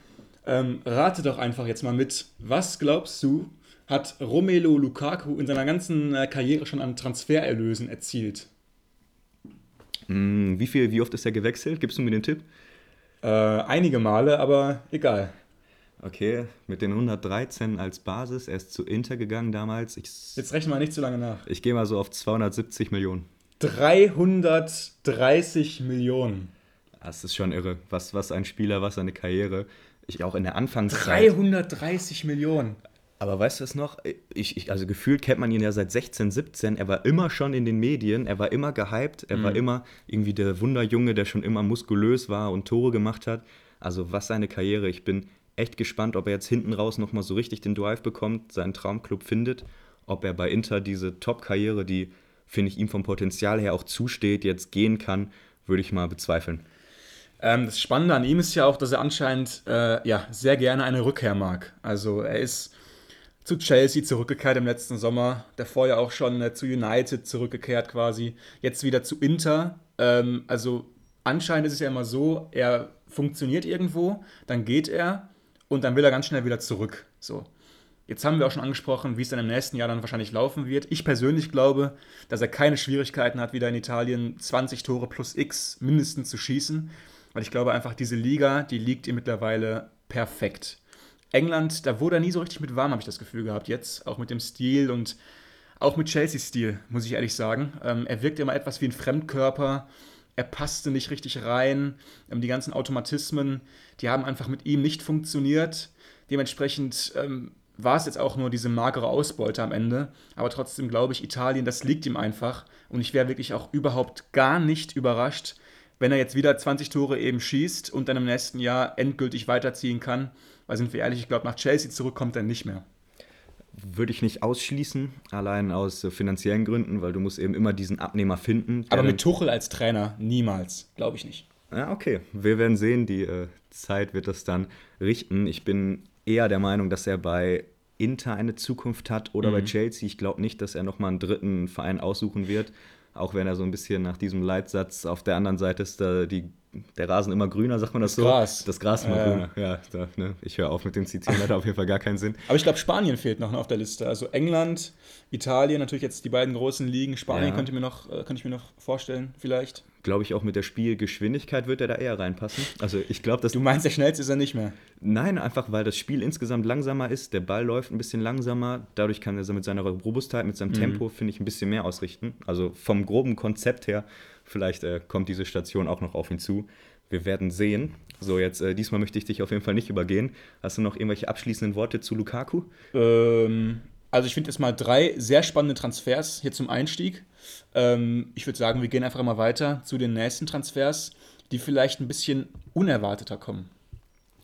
Ähm, rate doch einfach jetzt mal mit, was glaubst du, hat Romelu Lukaku in seiner ganzen äh, Karriere schon an Transfererlösen erzielt? Hm, wie, viel, wie oft ist er gewechselt? Gibst du mir den Tipp? Äh, einige Male, aber egal. Okay, mit den 113 als Basis. Er ist zu Inter gegangen damals. Ich, Jetzt rechnen wir nicht zu lange nach. ich gehe mal so auf 270 Millionen. 330 Millionen. Das ist schon irre. Was, was ein Spieler, was eine Karriere. Ich auch in der Anfangszeit. 330 Millionen. Aber weißt du es noch? Ich, ich, also gefühlt kennt man ihn ja seit 16, 17. Er war immer schon in den Medien, er war immer gehypt, er war immer irgendwie der Wunderjunge, der schon immer muskulös war und Tore gemacht hat. Also was seine Karriere. Ich bin echt gespannt, ob er jetzt hinten raus nochmal so richtig den Drive bekommt, seinen Traumclub findet, ob er bei Inter diese Top-Karriere, die, finde ich, ihm vom Potenzial her auch zusteht, jetzt gehen kann, würde ich mal bezweifeln. Ähm, das Spannende an ihm ist ja auch, dass er anscheinend äh, ja, sehr gerne eine Rückkehr mag. Also er ist zu Chelsea zurückgekehrt im letzten Sommer, davor ja auch schon äh, zu United zurückgekehrt quasi, jetzt wieder zu Inter. Ähm, also anscheinend ist es ja immer so, er funktioniert irgendwo, dann geht er und dann will er ganz schnell wieder zurück. So. Jetzt haben wir auch schon angesprochen, wie es dann im nächsten Jahr dann wahrscheinlich laufen wird. Ich persönlich glaube, dass er keine Schwierigkeiten hat, wieder in Italien 20 Tore plus X mindestens zu schießen, weil ich glaube einfach, diese Liga, die liegt ihm mittlerweile perfekt. England, da wurde er nie so richtig mit warm, habe ich das Gefühl gehabt. Jetzt auch mit dem Stil und auch mit Chelsea-Stil, muss ich ehrlich sagen. Ähm, er wirkt immer etwas wie ein Fremdkörper. Er passte nicht richtig rein. Ähm, die ganzen Automatismen, die haben einfach mit ihm nicht funktioniert. Dementsprechend ähm, war es jetzt auch nur diese magere Ausbeute am Ende. Aber trotzdem glaube ich, Italien, das liegt ihm einfach. Und ich wäre wirklich auch überhaupt gar nicht überrascht, wenn er jetzt wieder 20 Tore eben schießt und dann im nächsten Jahr endgültig weiterziehen kann. Weil sind wir ehrlich, ich glaube, nach Chelsea zurückkommt er nicht mehr. Würde ich nicht ausschließen, allein aus äh, finanziellen Gründen, weil du musst eben immer diesen Abnehmer finden. Aber mit Tuchel als Trainer niemals, glaube ich nicht. Ja, okay. Wir werden sehen. Die äh, Zeit wird das dann richten. Ich bin eher der Meinung, dass er bei Inter eine Zukunft hat oder bei Chelsea. Ich glaube nicht, dass er nochmal einen dritten Verein aussuchen wird. Auch wenn er so ein bisschen nach diesem Leitsatz auf der anderen Seite ist, da die, der Rasen immer grüner, sagt man das, so? Gras. Das Gras immer Ja. grüner. Ja, da, ne? ich höre auf mit dem Zitieren, hat auf jeden Fall gar keinen Sinn. Aber ich glaube, Spanien fehlt noch ne, auf der Liste. Also England, Italien, natürlich jetzt die beiden großen Ligen. Spanien Ja. könnte, mir noch, äh, könnte ich mir noch vorstellen, vielleicht. Glaube ich auch mit der Spielgeschwindigkeit wird er da eher reinpassen. Also ich glaube, dass Du meinst, der schnellste ist er nicht mehr. Nein, einfach weil das Spiel insgesamt langsamer ist, der Ball läuft ein bisschen langsamer, dadurch kann er so mit seiner Robustheit, mit seinem Tempo, finde ich, ein bisschen mehr ausrichten. Also vom groben Konzept her, vielleicht äh, kommt diese Station auch noch auf ihn zu. Wir werden sehen. So, jetzt äh, diesmal möchte ich dich auf jeden Fall nicht übergehen. Hast du noch irgendwelche abschließenden Worte zu Lukaku? Ähm, also ich finde jetzt mal drei sehr spannende Transfers hier zum Einstieg. Ähm, ich würde sagen, wir gehen einfach mal weiter zu den nächsten Transfers, die vielleicht ein bisschen unerwarteter kommen.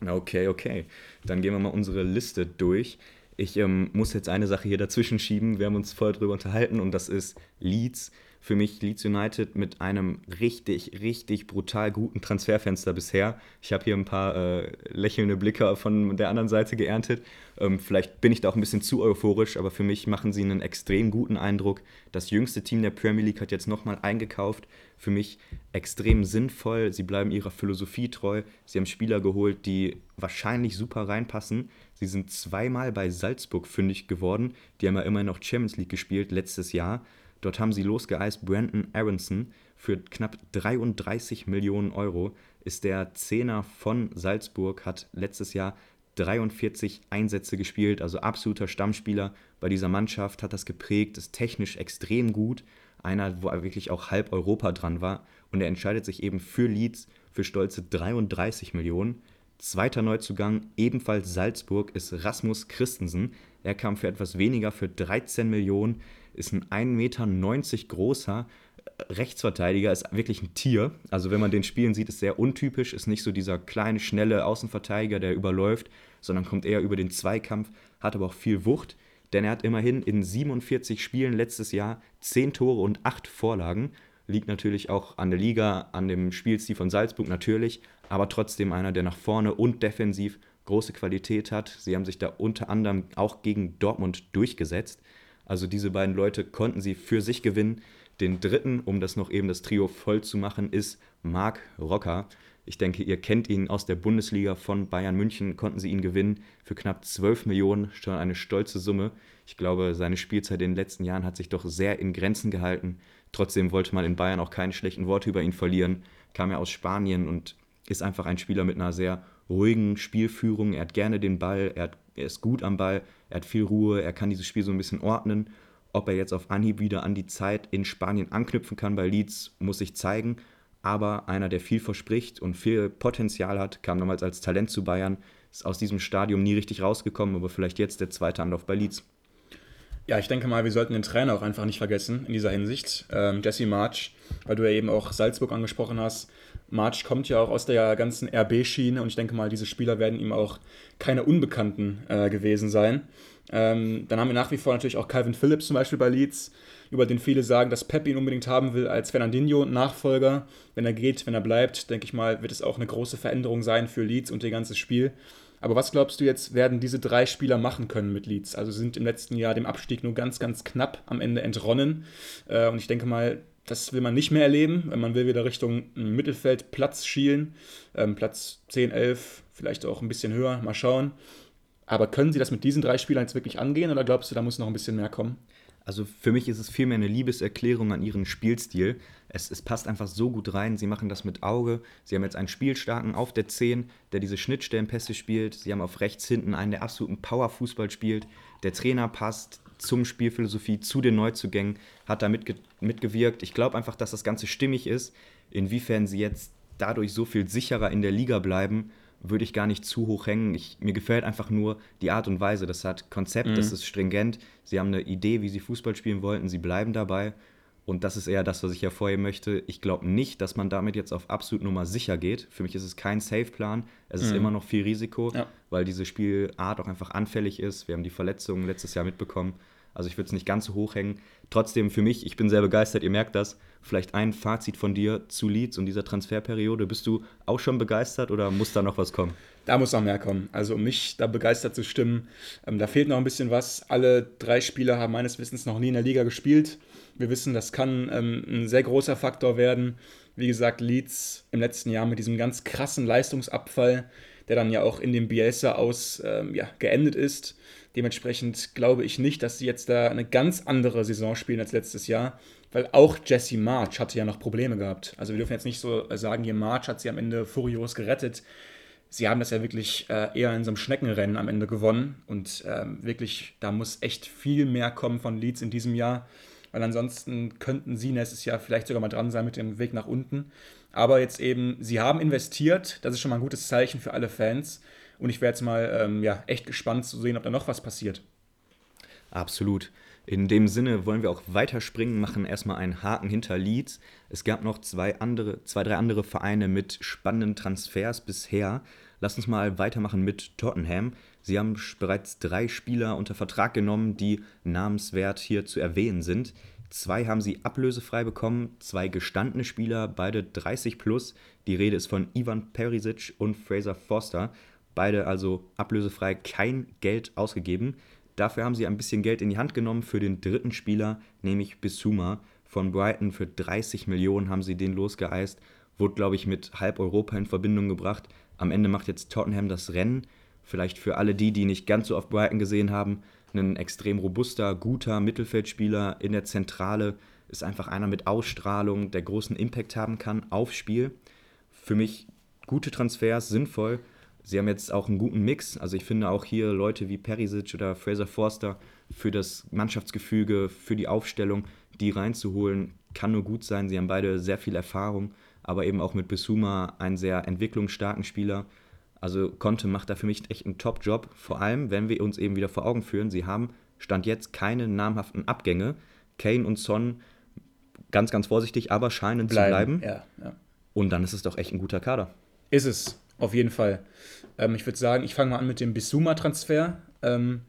Okay, okay. Dann gehen wir mal unsere Liste durch. Ich ähm, muss jetzt eine Sache hier dazwischen schieben. Wir haben uns vorher drüber unterhalten und das ist Leeds. Für mich Leeds United mit einem richtig, richtig brutal guten Transferfenster bisher. Ich habe hier ein paar äh, lächelnde Blicke von der anderen Seite geerntet. Ähm, vielleicht bin ich da auch ein bisschen zu euphorisch, aber für mich machen sie einen extrem guten Eindruck. Das jüngste Team der Premier League hat jetzt nochmal eingekauft. Für mich extrem sinnvoll. Sie bleiben ihrer Philosophie treu. Sie haben Spieler geholt, die wahrscheinlich super reinpassen. Sie sind zweimal bei Salzburg fündig geworden. Die haben ja immerhin noch Champions League gespielt letztes Jahr. Dort haben sie losgeeist Brandon Aronson für knapp 33 Millionen Euro. Ist der Zehner von Salzburg, hat letztes Jahr 43 Einsätze gespielt, also absoluter Stammspieler bei dieser Mannschaft, hat das geprägt, ist technisch extrem gut. Einer, wo er wirklich auch halb Europa dran war. Und er entscheidet sich eben für Leeds für stolze 33 Millionen. Zweiter Neuzugang, ebenfalls Salzburg, ist Rasmus Christensen. Er kam für etwas weniger, für 13 Millionen, ist ein 1,90 Meter großer äh, Rechtsverteidiger, ist wirklich ein Tier. Also wenn man den spielen sieht, ist sehr untypisch, ist nicht so dieser kleine, schnelle Außenverteidiger, der überläuft, sondern kommt eher über den Zweikampf, hat aber auch viel Wucht, denn er hat immerhin in 47 Spielen letztes Jahr 10 Tore und 8 Vorlagen. Liegt natürlich auch an der Liga, an dem Spielstil von Salzburg natürlich, aber trotzdem einer, der nach vorne und defensiv große Qualität hat. Sie haben sich da unter anderem auch gegen Dortmund durchgesetzt. Also diese beiden Leute konnten sie für sich gewinnen. Den dritten, um das noch eben das Trio voll zu machen, ist Marc Rocker. Ich denke, ihr kennt ihn aus der Bundesliga von Bayern München, konnten sie ihn gewinnen für knapp 12 Millionen, schon eine stolze Summe. Ich glaube, seine Spielzeit in den letzten Jahren hat sich doch sehr in Grenzen gehalten. Trotzdem wollte man in Bayern auch keine schlechten Worte über ihn verlieren. Kam er aus Spanien und ist einfach ein Spieler mit einer sehr ruhigen Spielführung. Er hat gerne den Ball, er, hat, er ist gut am Ball, er hat viel Ruhe, er kann dieses Spiel so ein bisschen ordnen. Ob er jetzt auf Anhieb wieder an die Zeit in Spanien anknüpfen kann bei Leeds, muss sich zeigen aber einer, der viel verspricht und viel Potenzial hat, kam damals als Talent zu Bayern, ist aus diesem Stadium nie richtig rausgekommen, aber vielleicht jetzt der zweite Anlauf bei Leeds. Ja, ich denke mal, wir sollten den Trainer auch einfach nicht vergessen in dieser Hinsicht. Ähm, Jesse March, weil du ja eben auch Salzburg angesprochen hast. March kommt ja auch aus der ganzen RB-Schiene und ich denke mal, diese Spieler werden ihm auch keine Unbekannten äh, gewesen sein. Ähm, dann haben wir nach wie vor natürlich auch Calvin Phillips zum Beispiel bei Leeds über den viele sagen, dass Pep ihn unbedingt haben will als Fernandinho-Nachfolger. Wenn er geht, wenn er bleibt, denke ich mal, wird es auch eine große Veränderung sein für Leeds und ihr ganzes Spiel. Aber was glaubst du jetzt, werden diese drei Spieler machen können mit Leeds? Also sind im letzten Jahr dem Abstieg nur ganz, ganz knapp am Ende entronnen. Äh, und ich denke mal, das will man nicht mehr erleben. Man will wieder Richtung Mittelfeldplatz schielen. Ähm, Platz 10, 11, vielleicht auch ein bisschen höher. Mal schauen. Aber können sie das mit diesen drei Spielern jetzt wirklich angehen oder glaubst du, da muss noch ein bisschen mehr kommen? Also für mich ist es vielmehr eine Liebeserklärung an ihren Spielstil. Es, es, passt einfach so gut rein. Sie machen das mit Auge. Sie haben jetzt einen Spielstarken auf der 10, der diese Schnittstellenpässe spielt. Sie haben auf rechts hinten einen, der absoluten Powerfußball spielt. Der Trainer passt zum Spielphilosophie, zu den Neuzugängen, hat da mitge mitgewirkt. Ich glaube einfach, dass das Ganze stimmig ist. Inwiefern sie jetzt dadurch so viel sicherer in der Liga bleiben würde ich gar nicht zu hoch hängen. Ich, mir gefällt einfach nur die Art und Weise. Das hat Konzept, mhm. das ist stringent. Sie haben eine Idee, wie sie Fußball spielen wollten. Sie bleiben dabei. Und das ist eher das, was ich hervorheben möchte. Ich glaube nicht, dass man damit jetzt auf absolut Nummer sicher geht. Für mich ist es kein Safe-Plan. Es ist mhm. immer noch viel Risiko, ja. weil diese Spielart auch einfach anfällig ist. Wir haben die Verletzungen letztes Jahr mitbekommen. Also ich würde es nicht ganz so hoch hängen. Trotzdem für mich, ich bin sehr begeistert, ihr merkt das. Vielleicht ein Fazit von dir zu Leeds und dieser Transferperiode. Bist du auch schon begeistert oder muss da noch was kommen? Da muss noch mehr kommen. Also um mich da begeistert zu stimmen, ähm, da fehlt noch ein bisschen was. Alle drei Spieler haben meines Wissens noch nie in der Liga gespielt. Wir wissen, das kann ähm, ein sehr großer Faktor werden. Wie gesagt, Leeds im letzten Jahr mit diesem ganz krassen Leistungsabfall, der dann ja auch in dem Bielsa aus ähm, ja, geendet ist. Dementsprechend glaube ich nicht, dass sie jetzt da eine ganz andere Saison spielen als letztes Jahr, weil auch Jesse March hatte ja noch Probleme gehabt. Also wir dürfen jetzt nicht so sagen, hier March hat sie am Ende furios gerettet. Sie haben das ja wirklich äh, eher in so einem Schneckenrennen am Ende gewonnen und ähm, wirklich, da muss echt viel mehr kommen von Leeds in diesem Jahr, weil ansonsten könnten sie nächstes Jahr vielleicht sogar mal dran sein mit dem Weg nach unten. Aber jetzt eben, sie haben investiert, das ist schon mal ein gutes Zeichen für alle Fans. Und ich wäre jetzt mal ähm, ja, echt gespannt zu sehen, ob da noch was passiert. Absolut. In dem Sinne wollen wir auch weiterspringen, machen erstmal einen Haken hinter Leeds. Es gab noch zwei, andere, zwei, drei andere Vereine mit spannenden Transfers bisher. Lass uns mal weitermachen mit Tottenham. Sie haben bereits drei Spieler unter Vertrag genommen, die namenswert hier zu erwähnen sind. Zwei haben sie ablösefrei bekommen, zwei gestandene Spieler, beide 30 plus. Die Rede ist von Ivan Perisic und Fraser Forster. Beide also ablösefrei kein Geld ausgegeben. Dafür haben sie ein bisschen Geld in die Hand genommen für den dritten Spieler, nämlich Bissouma von Brighton. Für 30 Millionen haben sie den losgeeist. Wurde, glaube ich, mit halb Europa in Verbindung gebracht. Am Ende macht jetzt Tottenham das Rennen. Vielleicht für alle die, die nicht ganz so auf Brighton gesehen haben, ein extrem robuster, guter Mittelfeldspieler in der Zentrale. Ist einfach einer mit Ausstrahlung, der großen Impact haben kann aufs Spiel. Für mich gute Transfers, sinnvoll. Sie haben jetzt auch einen guten Mix. Also ich finde auch hier Leute wie Perisic oder Fraser Forster für das Mannschaftsgefüge, für die Aufstellung, die reinzuholen, kann nur gut sein. Sie haben beide sehr viel Erfahrung, aber eben auch mit Bisuma einen sehr entwicklungsstarken Spieler. Also Conte macht da für mich echt einen Top-Job, vor allem wenn wir uns eben wieder vor Augen führen, sie haben Stand jetzt keine namhaften Abgänge. Kane und Son ganz, ganz vorsichtig, aber scheinen bleiben, zu bleiben. Ja, ja. Und dann ist es doch echt ein guter Kader. Ist es, auf jeden Fall. Ähm, ich würde sagen, ich fange mal an mit dem Bisuma-Transfer. Ähm,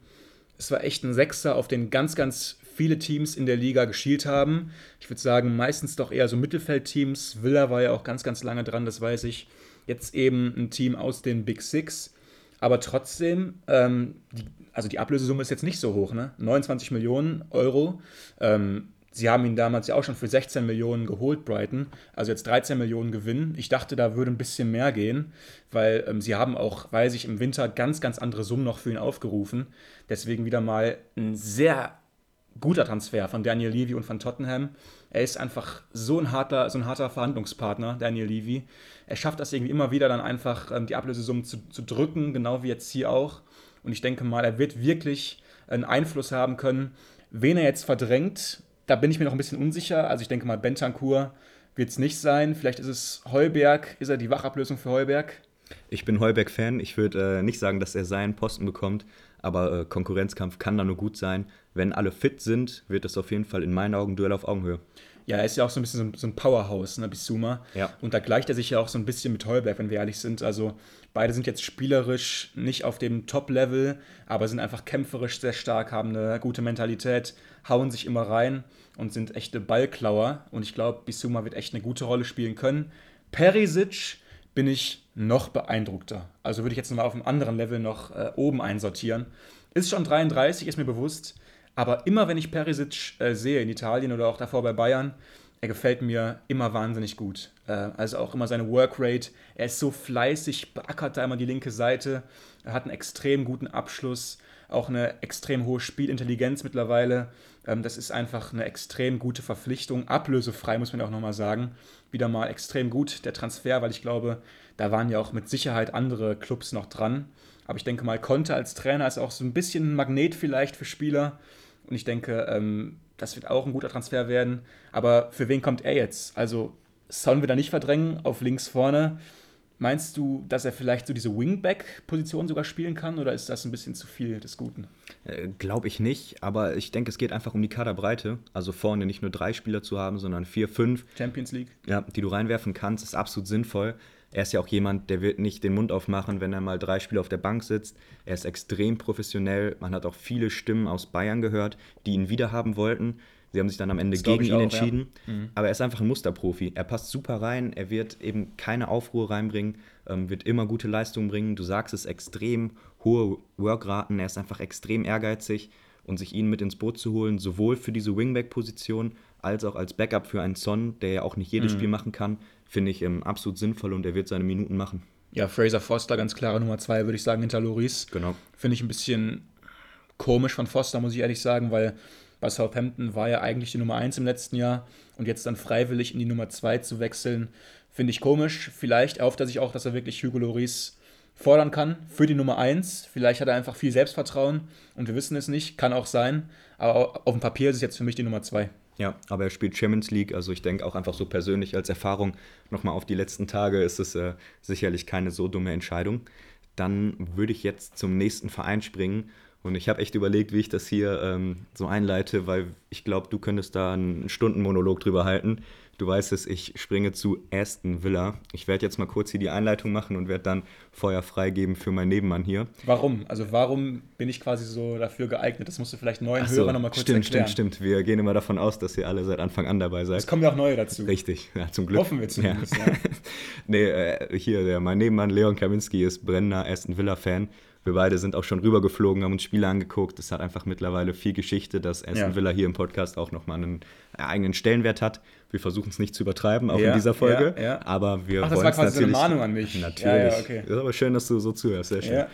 es war echt ein Sechser, auf den ganz, ganz viele Teams in der Liga geschielt haben. Ich würde sagen, meistens doch eher so Mittelfeldteams. Villa war ja auch ganz, ganz lange dran, das weiß ich. Jetzt eben ein Team aus den Big Six. Aber trotzdem, ähm, die, also die Ablösesumme ist jetzt nicht so hoch, ne? 29 Millionen Euro. Ähm, sie haben ihn damals ja auch schon für 16 Millionen geholt, Brighton. Also jetzt 13 Millionen Gewinn. Ich dachte, da würde ein bisschen mehr gehen, weil ähm, sie haben auch, weiß ich, im Winter ganz, ganz andere Summen noch für ihn aufgerufen. Deswegen wieder mal ein sehr guter Transfer von Daniel Levy und von Tottenham. Er ist einfach so ein harter, so ein harter Verhandlungspartner, Daniel Levy. Er schafft das irgendwie immer wieder dann einfach, ähm, die Ablösesummen zu, zu drücken, genau wie jetzt hier auch. Und ich denke mal, er wird wirklich einen Einfluss haben können. Wen er jetzt verdrängt, da bin ich mir noch ein bisschen unsicher. Also ich denke mal, Bentancur wird es nicht sein. Vielleicht ist es Heuberg. Ist er die Wachablösung für Heuberg? Ich bin Heuberg-Fan. Ich würde äh, nicht sagen, dass er seinen Posten bekommt, aber äh, Konkurrenzkampf kann da nur gut sein. Wenn alle fit sind, wird es auf jeden Fall in meinen Augen Duell auf Augenhöhe. Ja, er ist ja auch so ein bisschen so, ein Powerhouse, ne, Bisuma. Ja. Und da gleicht er sich ja auch so ein bisschen mit Heuberg, wenn wir ehrlich sind. Also beide sind jetzt spielerisch nicht auf dem Top-Level, aber sind einfach kämpferisch sehr stark, haben eine gute Mentalität, hauen sich immer rein und sind echte Ballklauer. Und ich glaube, Bisuma wird echt eine gute Rolle spielen können. Perisic bin ich noch beeindruckter. Also würde ich jetzt nochmal auf einem anderen Level noch äh, oben einsortieren. Ist schon 33, ist mir bewusst. Aber immer wenn ich Perisic äh, sehe in Italien oder auch davor bei Bayern, er gefällt mir immer wahnsinnig gut. Äh, also auch immer seine Workrate. Er ist so fleißig, beackert da immer die linke Seite. Er hat einen extrem guten Abschluss, auch eine extrem hohe Spielintelligenz mittlerweile. Ähm, das ist einfach eine extrem gute Verpflichtung. Ablösefrei, muss man auch nochmal sagen. Wieder mal extrem gut der Transfer, weil ich glaube, da waren ja auch mit Sicherheit andere Clubs noch dran. Aber ich denke mal, Conte als Trainer ist auch so ein bisschen ein Magnet vielleicht für Spieler. Und ich denke, ähm, das wird auch ein guter Transfer werden. Aber für wen kommt er jetzt? Also sollen wir da nicht verdrängen auf links vorne? Meinst du, dass er vielleicht so diese Wingback-Position sogar spielen kann oder ist das ein bisschen zu viel des Guten? Äh, Glaube ich nicht, aber ich denke, es geht einfach um die Kaderbreite. Also vorne nicht nur drei Spieler zu haben, sondern vier, fünf. Champions League? Ja, die du reinwerfen kannst, ist absolut sinnvoll. Er ist ja auch jemand, der wird nicht den Mund aufmachen, wenn er mal drei Spiele auf der Bank sitzt. Er ist extrem professionell. Man hat auch viele Stimmen aus Bayern gehört, die ihn wiederhaben wollten. Sie haben sich dann am Ende Das gegen ihn auch, entschieden. ja. Mhm. Aber er ist einfach ein Musterprofi. Er passt super rein. Er wird eben keine Aufruhr reinbringen, ähm, wird immer gute Leistungen bringen. Du sagst es, extrem hohe Workraten. Er ist einfach extrem ehrgeizig. Und sich ihn mit ins Boot zu holen, sowohl für diese Wingback-Position als auch als Backup für einen Son, der ja auch nicht Mhm. jedes Spiel machen kann, finde ich ähm, absolut sinnvoll und er wird seine Minuten machen. Ja, Fraser Foster, ganz klare Nummer zwei, würde ich sagen, hinter Loris. Genau. Finde ich ein bisschen komisch von Foster, muss ich ehrlich sagen, weil bei Southampton war er eigentlich die Nummer 1 im letzten Jahr und jetzt dann freiwillig in die Nummer 2 zu wechseln, finde ich komisch. Vielleicht erhofft er sich auch, dass er wirklich Hugo Loris fordern kann für die Nummer 1. Vielleicht hat er einfach viel Selbstvertrauen und wir wissen es nicht, kann auch sein, aber auf dem Papier ist es jetzt für mich die Nummer 2. Ja, aber er spielt Champions League, also ich denke auch einfach so persönlich als Erfahrung nochmal auf die letzten Tage ist es äh, sicherlich keine so dumme Entscheidung. Dann würde ich jetzt zum nächsten Verein springen und ich habe echt überlegt, wie ich das hier ähm, so einleite, weil ich glaube, du könntest da einen Stundenmonolog drüber halten. Du weißt es, ich springe zu Aston Villa. Ich werde jetzt mal kurz hier die Einleitung machen und werde dann Feuer freigeben für meinen Nebenmann hier. Warum? Also warum bin ich quasi so dafür geeignet? Das musst du vielleicht neuen Ach so, Hörern nochmal kurz stimmt, erklären. stimmt, stimmt. Wir gehen immer davon aus, dass ihr alle seit Anfang an dabei seid. Es kommen ja auch neue dazu. Richtig, ja, zum Glück. Hoffen wir zumindest, ja. nee, äh, hier, der, mein Nebenmann Leon Kaminski ist brennender Aston Villa-Fan. Wir beide sind auch schon rübergeflogen, haben uns Spiele angeguckt. Es hat einfach mittlerweile viel Geschichte, dass Aston Ja. Villa hier im Podcast auch nochmal einen äh, eigenen Stellenwert hat. Wir versuchen es nicht zu übertreiben, auch Ja, in dieser Folge. ja, ja. Aber wir Ach, das war quasi so eine. Mahnung an mich. Natürlich. Okay. Ist aber schön, dass du so zuhörst. Sehr schön.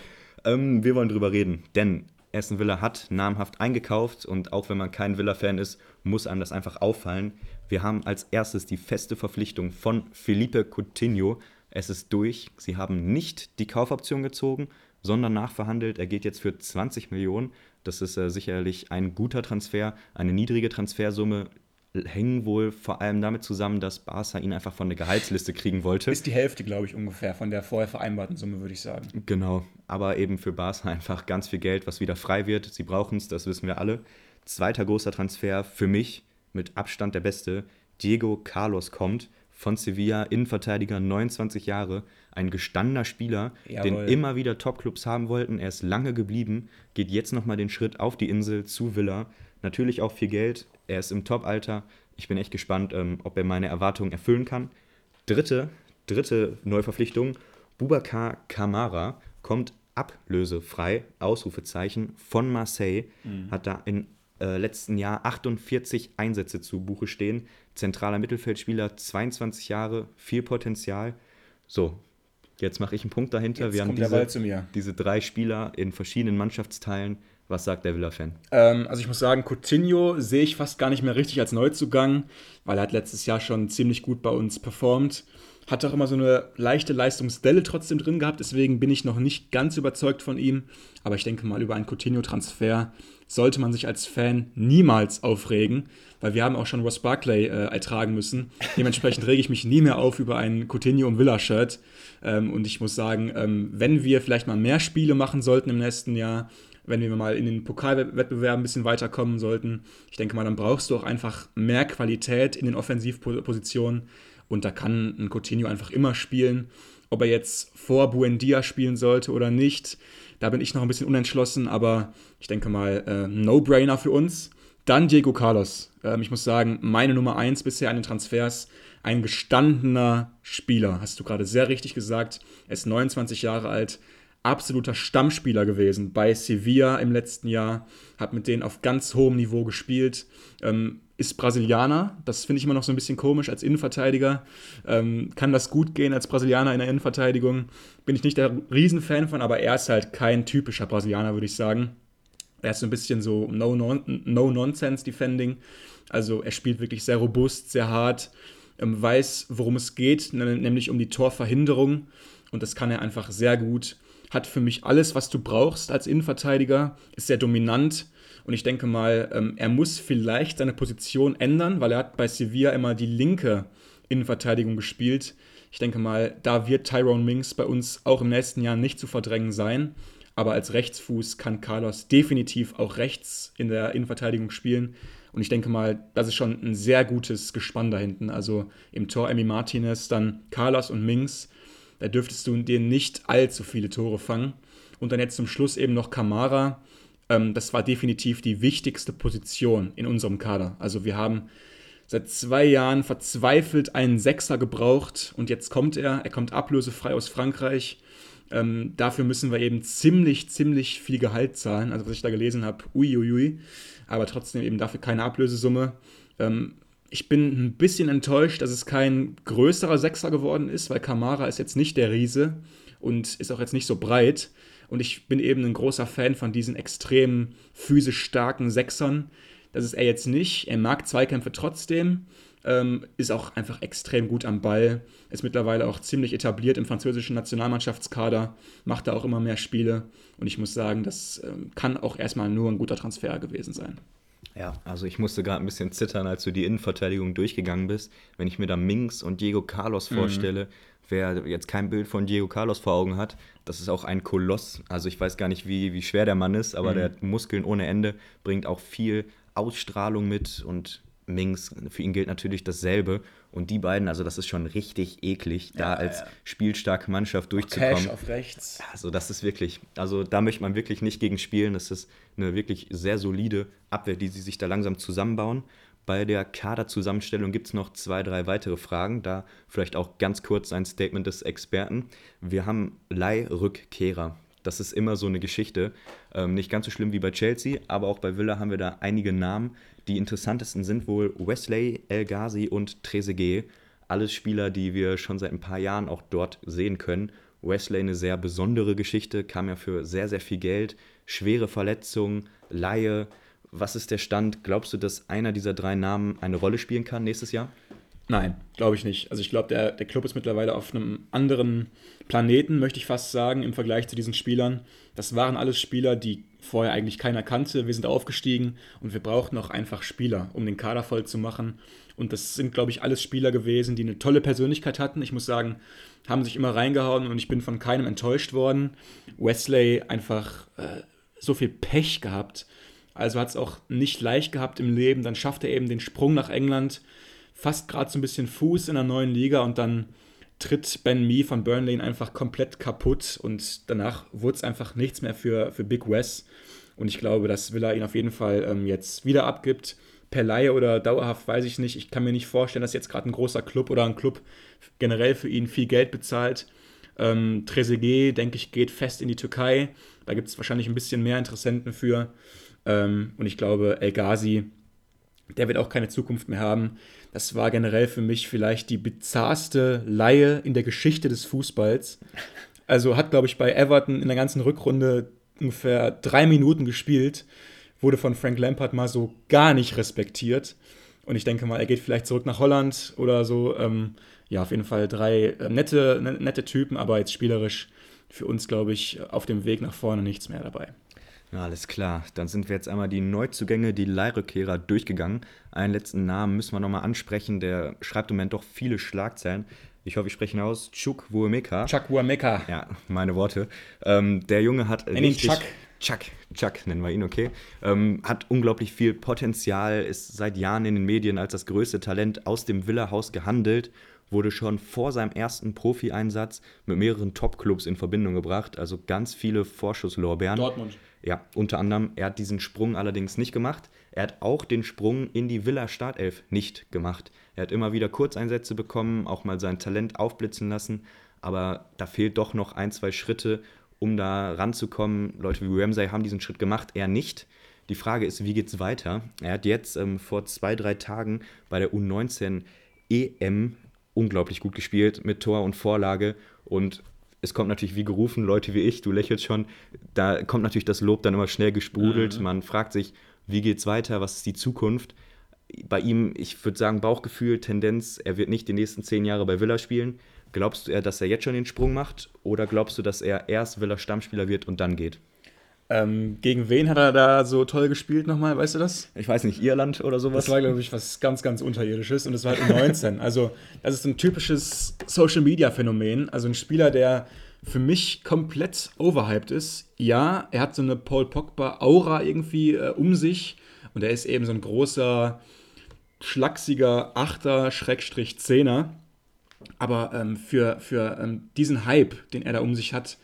Ähm, wir wollen drüber reden, denn Aston Villa hat namhaft eingekauft und auch wenn man kein Villa-Fan ist, muss einem das einfach auffallen. Wir haben als erstes die feste Verpflichtung von Felipe Coutinho. Es ist durch. Sie haben nicht die Kaufoption gezogen, sondern nachverhandelt. Er geht jetzt für 20 Millionen. Das ist äh, sicherlich ein guter Transfer, eine niedrige Transfersumme. Hängen wohl vor allem damit zusammen, dass Barca ihn einfach von der Gehaltsliste kriegen wollte. Ist die Hälfte, glaube ich, ungefähr von der vorher vereinbarten Summe, würde ich sagen. Genau, aber eben für Barca einfach ganz viel Geld, was wieder frei wird. Sie brauchen es, das wissen wir alle. Zweiter großer Transfer für mich, mit Abstand der beste. Diego Carlos kommt von Sevilla, Innenverteidiger, 29 Jahre, ein gestandener Spieler, Jawohl. den immer wieder Topclubs haben wollten. Er ist lange geblieben, geht jetzt nochmal den Schritt auf die Insel zu Villa. Natürlich auch viel Geld, er ist im Top-Alter. Ich bin echt gespannt, ähm, ob er meine Erwartungen erfüllen kann. Dritte, dritte Neuverpflichtung, Bubakar Kamara kommt ablösefrei, Ausrufezeichen, von Marseille. Mhm. Hat da im äh, letzten Jahr 48 Einsätze zu Buche stehen. Zentraler Mittelfeldspieler, 22 Jahre, viel Potenzial. So, jetzt mache ich einen Punkt dahinter. Jetzt Wir haben diese, diese drei Spieler in verschiedenen Mannschaftsteilen. Was sagt der Villa-Fan? Ähm, also ich muss sagen, Coutinho sehe ich fast gar nicht mehr richtig als Neuzugang, weil er hat letztes Jahr schon ziemlich gut bei uns performt. Hat auch immer so eine leichte Leistungsdelle trotzdem drin gehabt, deswegen bin ich noch nicht ganz überzeugt von ihm. Aber ich denke mal, über einen Coutinho-Transfer sollte man sich als Fan niemals aufregen, weil wir haben auch schon Ross Barkley äh, ertragen müssen. Dementsprechend rege ich mich nie mehr auf über ein Coutinho und Villa-Shirt. Ähm, und ich muss sagen, ähm, wenn wir vielleicht mal mehr Spiele machen sollten im nächsten Jahr, wenn wir mal in den Pokalwettbewerben ein bisschen weiterkommen sollten, ich denke mal, dann brauchst du auch einfach mehr Qualität in den Offensivpositionen. Und da kann ein Coutinho einfach immer spielen. Ob er jetzt vor Buendia spielen sollte oder nicht, da bin ich noch ein bisschen unentschlossen, aber ich denke mal, äh, No-Brainer für uns. Dann Diego Carlos. Ähm, ich muss sagen, meine Nummer 1 bisher an den Transfers. Ein gestandener Spieler, hast du gerade sehr richtig gesagt. Er ist 29 Jahre alt, absoluter Stammspieler gewesen bei Sevilla im letzten Jahr, hat mit denen auf ganz hohem Niveau gespielt, ähm, ist Brasilianer, das finde ich immer noch so ein bisschen komisch als Innenverteidiger. Ähm, kann das gut gehen als Brasilianer in der Innenverteidigung? Bin ich nicht der Riesenfan von, aber er ist halt kein typischer Brasilianer, würde ich sagen. Er ist so ein bisschen so No-Nonsense-Defending. Also er spielt wirklich sehr robust, sehr hart, ähm, weiß, worum es geht, nämlich um die Torverhinderung. Und das kann er einfach sehr gut. Hat für mich alles, was du brauchst als Innenverteidiger, ist sehr dominant. Und ich denke mal, ähm, er muss vielleicht seine Position ändern, weil er hat bei Sevilla immer die linke Innenverteidigung gespielt. Ich denke mal, da wird Tyrone Minks bei uns auch im nächsten Jahr nicht zu verdrängen sein. Aber als Rechtsfuß kann Carlos definitiv auch rechts in der Innenverteidigung spielen. Und ich denke mal, das ist schon ein sehr gutes Gespann da hinten. Also im Tor Emi Martinez, dann Carlos und Minks. Da dürftest du dir nicht allzu viele Tore fangen. Und dann jetzt zum Schluss eben noch Kamara. Ähm, das war definitiv die wichtigste Position in unserem Kader. Also wir haben seit zwei Jahren verzweifelt einen Sechser gebraucht und jetzt kommt er. Er kommt ablösefrei aus Frankreich. Ähm, dafür müssen wir eben ziemlich, ziemlich viel Gehalt zahlen. Also was ich da gelesen habe, uiuiui. Aber trotzdem eben dafür keine Ablösesumme. Ähm, ich bin ein bisschen enttäuscht, dass es kein größerer Sechser geworden ist, weil Kamara ist jetzt nicht der Riese und ist auch jetzt nicht so breit. Und ich bin eben ein großer Fan von diesen extrem physisch starken Sechsern. Das ist er jetzt nicht. Er mag Zweikämpfe trotzdem. Ähm, ist auch einfach extrem gut am Ball. Ist mittlerweile auch ziemlich etabliert im französischen Nationalmannschaftskader. Macht da auch immer mehr Spiele. Und ich muss sagen, das ähm, kann auch erstmal nur ein guter Transfer gewesen sein. Ja, also ich musste gerade ein bisschen zittern, als du die Innenverteidigung durchgegangen bist. Wenn ich mir da Minks und Diego Carlos vorstelle, mhm. Wer jetzt kein Bild von Diego Carlos vor Augen hat, das ist auch ein Koloss. Also ich weiß gar nicht, wie, wie schwer der Mann ist, aber mhm. der hat Muskeln ohne Ende, bringt auch viel Ausstrahlung mit und Minks, für ihn gilt natürlich dasselbe. Und die beiden, also das ist schon richtig eklig, ja, da als ja. spielstarke Mannschaft durchzukommen. Cash auf rechts. Also das ist wirklich, also da möchte man wirklich nicht gegen spielen. Das ist eine wirklich sehr solide Abwehr, die sie sich da langsam zusammenbauen. Bei der Kaderzusammenstellung gibt es noch zwei, drei weitere Fragen. Da vielleicht auch ganz kurz ein Statement des Experten. Wir haben Leihrückkehrer. Das ist immer so eine Geschichte. Ähm, nicht ganz so schlimm wie bei Chelsea, aber auch bei Villa haben wir da einige Namen. Die interessantesten sind wohl Wesley, El Ghazi und Trezeguet. Alles Spieler, die wir schon seit ein paar Jahren auch dort sehen können. Wesley eine sehr besondere Geschichte, kam ja für sehr, sehr viel Geld. Schwere Verletzungen, Laie. Was ist der Stand? Glaubst du, dass einer dieser drei Namen eine Rolle spielen kann nächstes Jahr? Nein, glaube ich nicht. Also ich glaube, der, der Club ist mittlerweile auf einem anderen Planeten, möchte ich fast sagen, im Vergleich zu diesen Spielern. Das waren alles Spieler, die vorher eigentlich keiner kannte. Wir sind aufgestiegen und wir brauchten auch einfach Spieler, um den Kader voll zu machen. Und das sind, glaube ich, alles Spieler gewesen, die eine tolle Persönlichkeit hatten. Ich muss sagen, haben sich immer reingehauen und ich bin von keinem enttäuscht worden. Wesley einfach äh, so viel Pech gehabt. Also hat es auch nicht leicht gehabt im Leben. Dann schafft er eben den Sprung nach England fast gerade so ein bisschen Fuß in der neuen Liga und dann tritt Ben Mee von Burnley einfach komplett kaputt und danach wurde es einfach nichts mehr für, für Big Wes. Und ich glaube, dass Villa ihn auf jeden Fall ähm, jetzt wieder abgibt. Per Laie oder dauerhaft weiß ich nicht. Ich kann mir nicht vorstellen, dass jetzt gerade ein großer Club oder ein Club generell für ihn viel Geld bezahlt. Ähm, Trezeguet, denke ich, geht fest in die Türkei. Da gibt es wahrscheinlich ein bisschen mehr Interessenten für. Ähm, und ich glaube, El Ghazi, der wird auch keine Zukunft mehr haben. Das war generell für mich vielleicht die bizarrste Laie in der Geschichte des Fußballs. Also hat, glaube ich, bei Everton in der ganzen Rückrunde ungefähr drei Minuten gespielt, wurde von Frank Lampard mal so gar nicht respektiert. Und ich denke mal, er geht vielleicht zurück nach Holland oder so. Ähm, ja, auf jeden Fall drei äh, nette, ne, nette Typen, aber jetzt spielerisch für uns, glaube ich, auf dem Weg nach vorne nichts mehr dabei. Alles klar. Dann sind wir jetzt einmal die Neuzugänge, die Leihrückkehrer durchgegangen. Einen letzten Namen müssen wir nochmal ansprechen. Der schreibt im Moment doch viele Schlagzeilen. Ich hoffe, ich spreche ihn aus. Chuk Wuemeka. Chuck Wuemeka. Ja, meine Worte. Ähm, der Junge hat Nenn ihn Chuck. Chuck, Chuck nennen wir ihn, okay. Ähm, hat unglaublich viel Potenzial, ist seit Jahren in den Medien als das größte Talent aus dem Villa-Haus gehandelt, wurde schon vor seinem ersten Profi-Einsatz mit mehreren Top-Clubs in Verbindung gebracht, also ganz viele Vorschusslorbeeren. Dortmund. Ja, unter anderem, er hat diesen Sprung allerdings nicht gemacht. Er hat auch den Sprung in die Villa Startelf nicht gemacht. Er hat immer wieder Kurzeinsätze bekommen, auch mal sein Talent aufblitzen lassen, aber da fehlt doch noch ein, zwei Schritte, um da ranzukommen. Leute wie Ramsey haben diesen Schritt gemacht, er nicht. Die Frage ist, wie geht es weiter? Er hat jetzt ähm, vor zwei, drei Tagen bei der U19 EM unglaublich gut gespielt mit Tor und Vorlage und es kommt natürlich wie gerufen, Leute wie ich, du lächelst schon, da kommt natürlich das Lob dann immer schnell gesprudelt. Mhm. Man fragt sich, wie geht's weiter, was ist die Zukunft? Bei ihm, ich würde sagen, Bauchgefühl, Tendenz, er wird nicht die nächsten zehn Jahre bei Villa spielen. Glaubst du eher, dass er jetzt schon den Sprung macht oder glaubst du, dass er erst Villa Stammspieler wird und dann geht? Ähm, gegen wen hat er da so toll gespielt nochmal, weißt du das? Ich weiß nicht, Irland oder sowas? Das war, glaube ich, was ganz, ganz Unterirdisches und das war halt um 19. also, das ist ein typisches Social-Media-Phänomen. Also ein Spieler, der für mich komplett overhyped ist. Ja, er hat so eine Paul Pogba-Aura irgendwie äh, um sich und er ist eben so ein großer, schlachsiger Achter, Schrägstrich Zehner. Aber ähm, für, für ähm, diesen Hype, den er da um sich hat,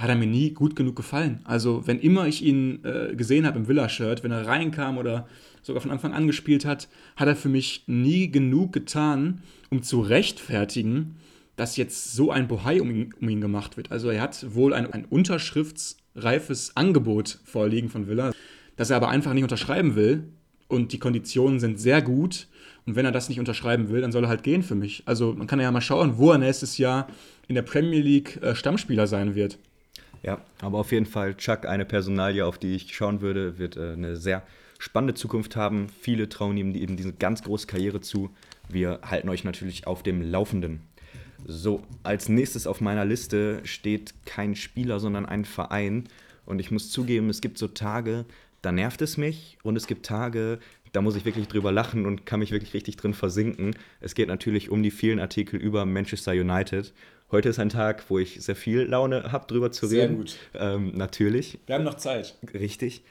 hat er mir nie gut genug gefallen. Also, wenn immer ich ihn äh, gesehen habe im Villa-Shirt, wenn er reinkam oder sogar von Anfang an gespielt hat, hat er für mich nie genug getan, um zu rechtfertigen, dass jetzt so ein Bohai um ihn, um ihn gemacht wird. Also, er hat wohl ein, ein unterschriftsreifes Angebot vorliegen von Villa, das er aber einfach nicht unterschreiben will. Und die Konditionen sind sehr gut. Und wenn er das nicht unterschreiben will, dann soll er halt gehen für mich. Also, man kann ja mal schauen, wo er nächstes Jahr in der Premier League äh, Stammspieler sein wird. Ja, aber auf jeden Fall Chuck, eine Personalie, auf die ich schauen würde, wird äh, eine sehr spannende Zukunft haben. Viele trauen ihm eben diese ganz große Karriere zu. Wir halten euch natürlich auf dem Laufenden. So, als nächstes auf meiner Liste steht kein Spieler, sondern ein Verein. Und ich muss zugeben, es gibt so Tage, da nervt es mich und es gibt Tage, da muss ich wirklich drüber lachen und kann mich wirklich richtig drin versinken. Es geht natürlich um die vielen Artikel über Manchester United. Heute ist ein Tag, wo ich sehr viel Laune habe, drüber zu Sehr reden. gut. Ähm, natürlich, Wir haben noch Zeit. richtig.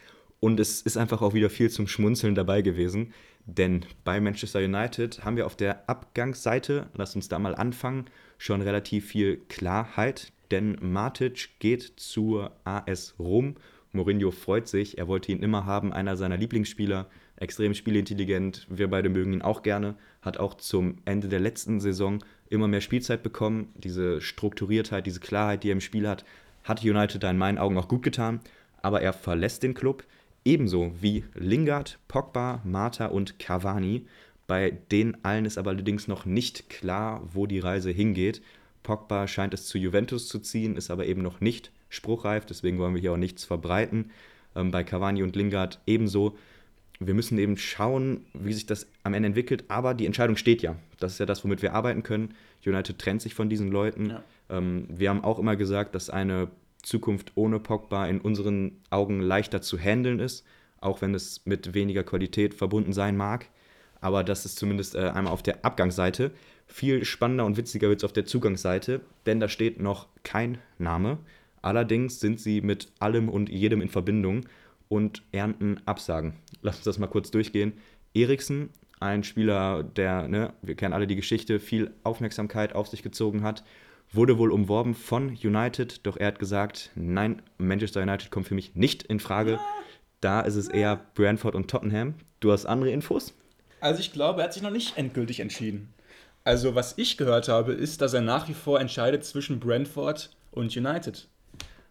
Und es ist einfach auch wieder viel zum Schmunzeln dabei gewesen. Denn bei Manchester United haben wir auf der Abgangsseite, lasst uns da mal anfangen, schon relativ viel Klarheit. Denn Matic geht zur AS Rom. Mourinho freut sich, er wollte ihn immer haben, einer seiner Lieblingsspieler, extrem spielintelligent, wir beide mögen ihn auch gerne, hat auch zum Ende der letzten Saison immer mehr Spielzeit bekommen. Diese Strukturiertheit, diese Klarheit, die er im Spiel hat, hat United da in meinen Augen auch gut getan. Aber er verlässt den Club, ebenso wie Lingard, Pogba, Mata und Cavani. Bei denen allen ist aber allerdings noch nicht klar, wo die Reise hingeht. Pogba scheint es zu Juventus zu ziehen, ist aber eben noch nicht spruchreif, deswegen wollen wir hier auch nichts verbreiten. Ähm, bei Cavani und Lingard ebenso. Wir müssen eben schauen, wie sich das am Ende entwickelt, aber die Entscheidung steht ja. Das ist ja das, womit wir arbeiten können. United trennt sich von diesen Leuten. Ja. Ähm, wir haben auch immer gesagt, dass eine Zukunft ohne Pogba in unseren Augen leichter zu handeln ist, auch wenn es mit weniger Qualität verbunden sein mag. Aber das ist zumindest äh, einmal auf der Abgangsseite. Viel spannender und witziger wird es auf der Zugangsseite, denn da steht noch kein Name. Allerdings sind sie mit allem und jedem in Verbindung und ernten Absagen. Lass uns das mal kurz durchgehen. Eriksen, ein Spieler, der, ne, wir kennen alle die Geschichte, viel Aufmerksamkeit auf sich gezogen hat, wurde wohl umworben von United, doch er hat gesagt, nein, Manchester United kommt für mich nicht in Frage. Da ist es eher Brentford und Tottenham. Du hast andere Infos? Also ich glaube, er hat sich noch nicht endgültig entschieden. Also, was ich gehört habe, ist, dass er nach wie vor entscheidet zwischen Brentford und United.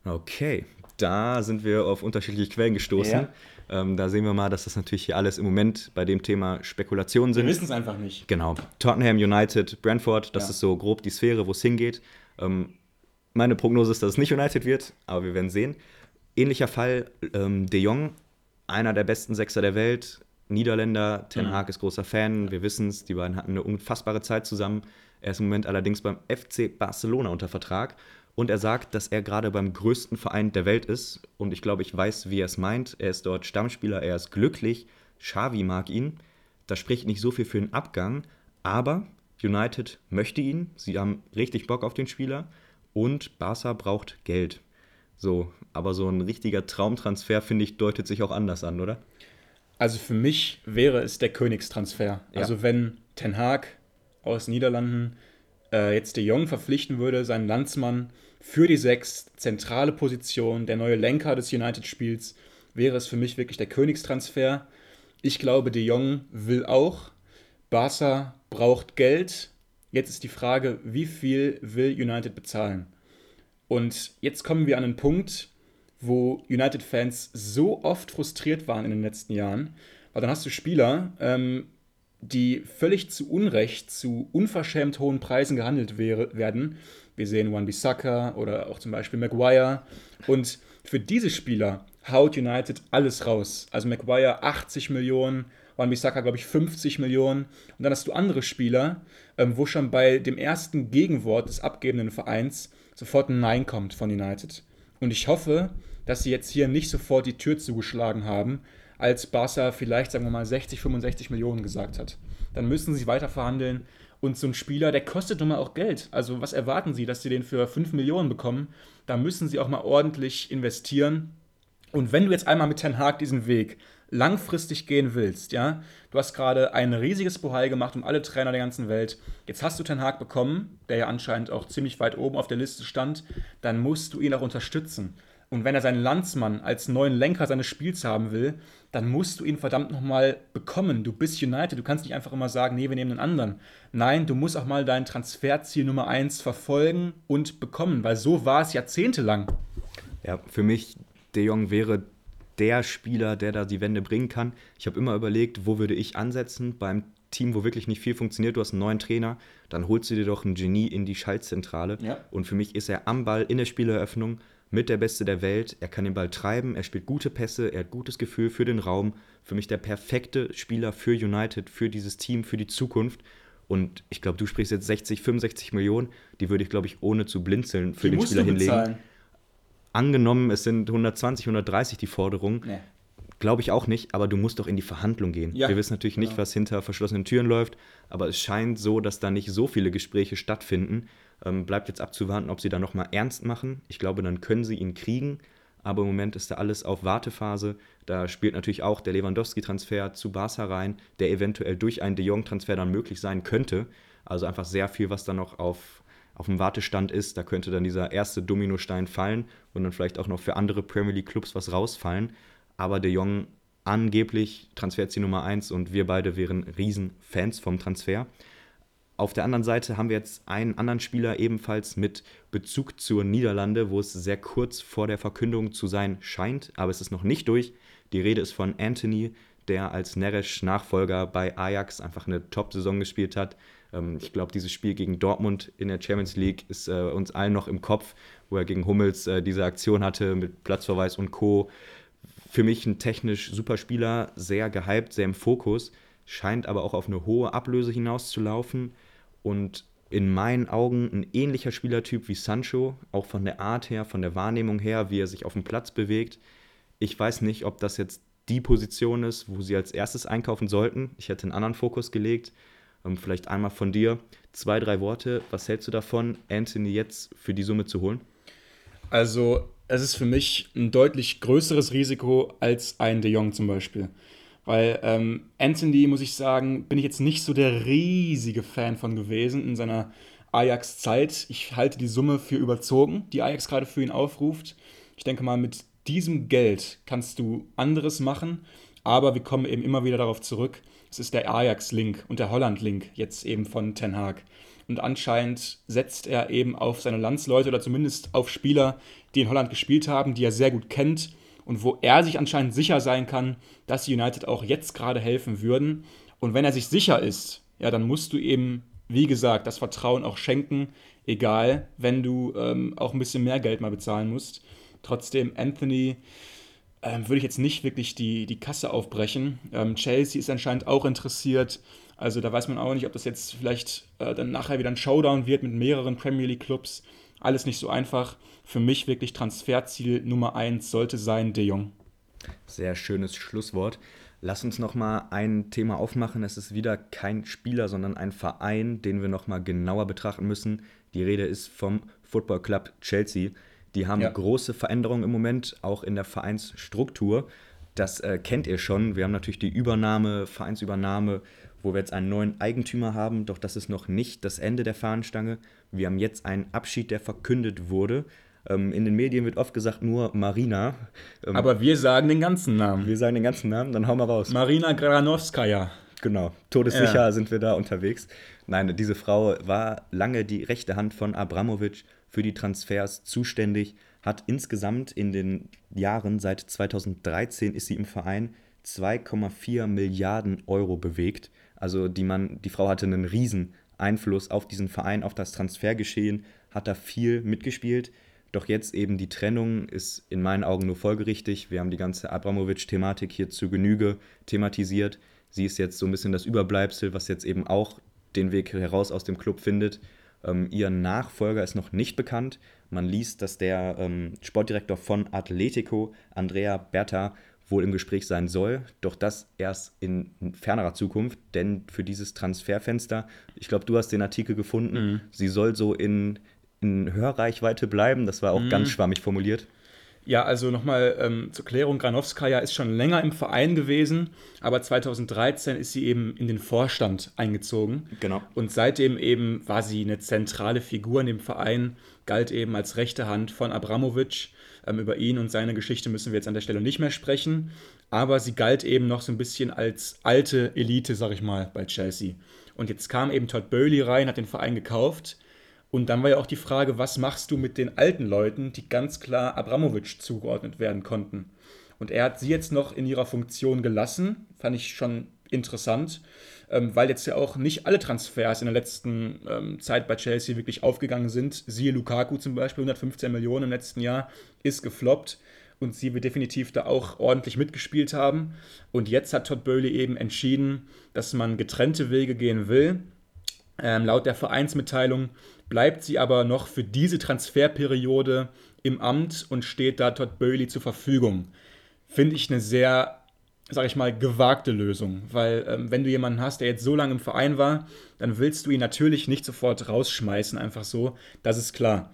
Okay, da sind wir auf unterschiedliche Quellen gestoßen. Ja. Ähm, da sehen wir mal, dass das natürlich hier alles im Moment bei dem Thema Spekulationen Wir sind. wissen es einfach nicht. Genau. Tottenham, United, Brentford, das Ja. ist so grob die Sphäre, wo es hingeht. Ähm, meine Prognose ist, dass es nicht United wird, aber wir werden sehen. Ähnlicher Fall, ähm, De Jong, einer der besten Sechser der Welt, Niederländer, Ten Mhm. Hag ist großer Fan, wir wissen es, die beiden hatten eine unfassbare Zeit zusammen. Er ist im Moment allerdings beim FC Barcelona unter Vertrag und er sagt, dass er gerade beim größten Verein der Welt ist und ich glaube, ich weiß, wie er es meint. Er ist dort Stammspieler, er ist glücklich, Xavi mag ihn. Das spricht nicht so viel für den Abgang, aber United möchte ihn, sie haben richtig Bock auf den Spieler und Barca braucht Geld. So, aber so ein richtiger Traumtransfer, finde ich, deutet sich auch anders an, oder? Also für mich wäre es der Königstransfer. Ja. Also wenn Ten Hag aus Niederlanden äh, jetzt De Jong verpflichten würde, seinen Landsmann für die sechs zentrale Position, der neue Lenker des United-Spiels, wäre es für mich wirklich der Königstransfer. Ich glaube, De Jong will auch. Barca braucht Geld. Jetzt ist die Frage, wie viel will United bezahlen? Und jetzt kommen wir an einen Punkt, wo United-Fans so oft frustriert waren in den letzten Jahren, weil dann hast du Spieler, ähm, die völlig zu Unrecht zu unverschämt hohen Preisen gehandelt wäre, werden. Wir sehen Wan-Bissaka oder auch zum Beispiel Maguire. Und für diese Spieler haut United alles raus. Also Maguire 80 Millionen, Wan-Bissaka glaube ich 50 Millionen. Und dann hast du andere Spieler, ähm, wo schon bei dem ersten Gegenwort des abgebenden Vereins sofort ein Nein kommt von United. Und ich hoffe, dass sie jetzt hier nicht sofort die Tür zugeschlagen haben, als Barca vielleicht, sagen wir mal, 60, 65 Millionen gesagt hat. Dann müssen sie weiter verhandeln. Und so ein Spieler, der kostet nun mal auch Geld. Also was erwarten sie, dass sie den für 5 Millionen bekommen? Da müssen sie auch mal ordentlich investieren. Und wenn du jetzt einmal mit Ten Hag diesen Weg langfristig gehen willst, ja, du hast gerade ein riesiges Bohai gemacht um alle Trainer der ganzen Welt, jetzt hast du Ten Hag bekommen, der ja anscheinend auch ziemlich weit oben auf der Liste stand, dann musst du ihn auch unterstützen. Und wenn er seinen Landsmann als neuen Lenker seines Spiels haben will, dann musst du ihn verdammt nochmal bekommen. Du bist United, du kannst nicht einfach immer sagen, nee, wir nehmen einen anderen. Nein, du musst auch mal dein Transferziel Nummer 1 verfolgen und bekommen, weil so war es jahrzehntelang. Ja, für mich, De Jong wäre der Spieler, der da die Wende bringen kann. Ich habe immer überlegt, wo würde ich ansetzen beim Team, wo wirklich nicht viel funktioniert. Du hast einen neuen Trainer, dann holst du dir doch ein Genie in die Schaltzentrale. Ja. Und für mich ist er am Ball in der Spieleröffnung mit der Beste der Welt. Er kann den Ball treiben, er spielt gute Pässe, er hat gutes Gefühl für den Raum. Für mich der perfekte Spieler für United, für dieses Team, für die Zukunft. Und ich glaube, du sprichst jetzt 60, 65 Millionen, die würde ich, glaube ich, ohne zu blinzeln für Die den Spieler hinlegen. Angenommen, es sind 120, 130 die Forderung. Nee. Glaube ich auch nicht, aber du musst doch in die Verhandlung gehen. Ja, Wir wissen natürlich nicht, genau. was hinter verschlossenen Türen läuft, aber es scheint so, dass da nicht so viele Gespräche stattfinden. Ähm, bleibt jetzt abzuwarten, ob sie da nochmal ernst machen. Ich glaube, dann können sie ihn kriegen, aber im Moment ist da alles auf Wartephase. Da spielt natürlich auch der Lewandowski-Transfer zu Barca rein, der eventuell durch einen De Jong-Transfer dann möglich sein könnte. Also einfach sehr viel, was da noch auf, auf dem Wartestand ist. Da könnte dann dieser erste Dominostein fallen und dann vielleicht auch noch für andere Premier League-Clubs was rausfallen. Aber De Jong angeblich Transferziel Nummer 1 und wir beide wären Riesenfans vom Transfer. Auf der anderen Seite haben wir jetzt einen anderen Spieler ebenfalls mit Bezug zur Niederlande, wo es sehr kurz vor der Verkündung zu sein scheint, aber es ist noch nicht durch. Die Rede ist von Anthony, der als Neres Nachfolger bei Ajax einfach eine Top-Saison gespielt hat. Ähm, Ich glaube, dieses Spiel gegen Dortmund in der Champions League ist äh, uns allen noch im Kopf, wo er gegen Hummels äh, diese Aktion hatte mit Platzverweis und Co. Für mich ein technisch super Spieler, sehr gehypt, sehr im Fokus, scheint aber auch auf eine hohe Ablöse hinauszulaufen und in meinen Augen ein ähnlicher Spielertyp wie Sancho, auch von der Art her, von der Wahrnehmung her, wie er sich auf dem Platz bewegt. Ich weiß nicht, ob das jetzt die Position ist, wo sie als erstes einkaufen sollten. Ich hätte einen anderen Fokus gelegt. Ähm, vielleicht einmal von dir zwei, drei Worte. Was hältst du davon, Anthony jetzt für die Summe zu holen? Also, es ist für mich ein deutlich größeres Risiko als ein De Jong zum Beispiel. Weil ähm, Anthony, muss ich sagen, bin ich jetzt nicht so der riesige Fan von gewesen in seiner Ajax-Zeit. Ich halte die Summe für überzogen, die Ajax gerade für ihn aufruft. Ich denke mal, mit diesem Geld kannst du anderes machen, aber wir kommen eben immer wieder darauf zurück. Es ist der Ajax-Link und der Holland-Link jetzt eben von Ten Hag. Und anscheinend setzt er eben auf seine Landsleute oder zumindest auf Spieler, die in Holland gespielt haben, die er sehr gut kennt und wo er sich anscheinend sicher sein kann, dass United auch jetzt gerade helfen würden. Und wenn er sich sicher ist, ja, dann musst du eben, wie gesagt, das Vertrauen auch schenken, egal, wenn du ähm, auch ein bisschen mehr Geld mal bezahlen musst. Trotzdem, Anthony ähm, würde ich jetzt nicht wirklich die, die Kasse aufbrechen. Ähm, Chelsea ist anscheinend auch interessiert. Also da weiß man auch nicht, ob das jetzt vielleicht äh, dann nachher wieder ein Showdown wird mit mehreren Premier League Clubs. Alles nicht so einfach. Für mich wirklich Transferziel Nummer 1 sollte sein De Jong. Sehr schönes Schlusswort. Lass uns nochmal ein Thema aufmachen. Es ist wieder kein Spieler, sondern ein Verein, den wir nochmal genauer betrachten müssen. Die Rede ist vom Football Club Chelsea. Die haben ja. große Veränderungen im Moment, auch in der Vereinsstruktur. Das äh, kennt ihr schon. Wir haben natürlich die Übernahme, Vereinsübernahme, wo wir jetzt einen neuen Eigentümer haben. Doch das ist noch nicht das Ende der Fahnenstange. Wir haben jetzt einen Abschied, der verkündet wurde. Ähm, in den Medien wird oft gesagt nur Marina. Ähm, Aber wir sagen den ganzen Namen. Wir sagen den ganzen Namen, dann hauen wir raus. Marina Granovskaya. Genau, todessicher ja. sind wir da unterwegs. Nein, diese Frau war lange die rechte Hand von Abramovic für die Transfers zuständig, hat insgesamt in den Jahren seit 2013 ist sie im Verein 2,4 Milliarden Euro bewegt. Also die, Mann, die Frau hatte einen riesen Einfluss auf diesen Verein, auf das Transfergeschehen, hat da viel mitgespielt. Doch jetzt eben die Trennung ist in meinen Augen nur folgerichtig. Wir haben die ganze Abramovic-Thematik hier zu Genüge thematisiert. Sie ist jetzt so ein bisschen das Überbleibsel, was jetzt eben auch den Weg heraus aus dem Club findet. Ähm, ihr Nachfolger ist noch nicht bekannt. Man liest, dass der ähm, Sportdirektor von Atletico, Andrea Berta, wohl im Gespräch sein soll. Doch das erst in fernerer Zukunft, denn für dieses Transferfenster, ich glaube, du hast den Artikel gefunden, mhm. sie soll so in, in Hörreichweite bleiben. Das war auch mhm. ganz schwammig formuliert. Ja, also nochmal ähm, zur Klärung, Granowskaja ist schon länger im Verein gewesen, aber 2013 ist sie eben in den Vorstand eingezogen. Genau. Und seitdem eben war sie eine zentrale Figur in dem Verein, galt eben als rechte Hand von Abramovic. Ähm, über ihn und seine Geschichte müssen wir jetzt an der Stelle nicht mehr sprechen, aber sie galt eben noch so ein bisschen als alte Elite, sag ich mal, bei Chelsea. Und jetzt kam eben Todd Bowley rein, hat den Verein gekauft und dann war ja auch die Frage, was machst du mit den alten Leuten, die ganz klar Abramowitsch zugeordnet werden konnten? Und er hat sie jetzt noch in ihrer Funktion gelassen, fand ich schon interessant, ähm, weil jetzt ja auch nicht alle Transfers in der letzten ähm, Zeit bei Chelsea wirklich aufgegangen sind. Siehe Lukaku zum Beispiel, 115 Millionen im letzten Jahr, ist gefloppt und sie wird definitiv da auch ordentlich mitgespielt haben. Und jetzt hat Todd Bowley eben entschieden, dass man getrennte Wege gehen will. Ähm, laut der Vereinsmitteilung bleibt sie aber noch für diese Transferperiode im Amt und steht da Todd Bowley zur Verfügung. Finde ich eine sehr, sag ich mal, gewagte Lösung, weil ähm, wenn du jemanden hast, der jetzt so lange im Verein war, dann willst du ihn natürlich nicht sofort rausschmeißen, einfach so, das ist klar.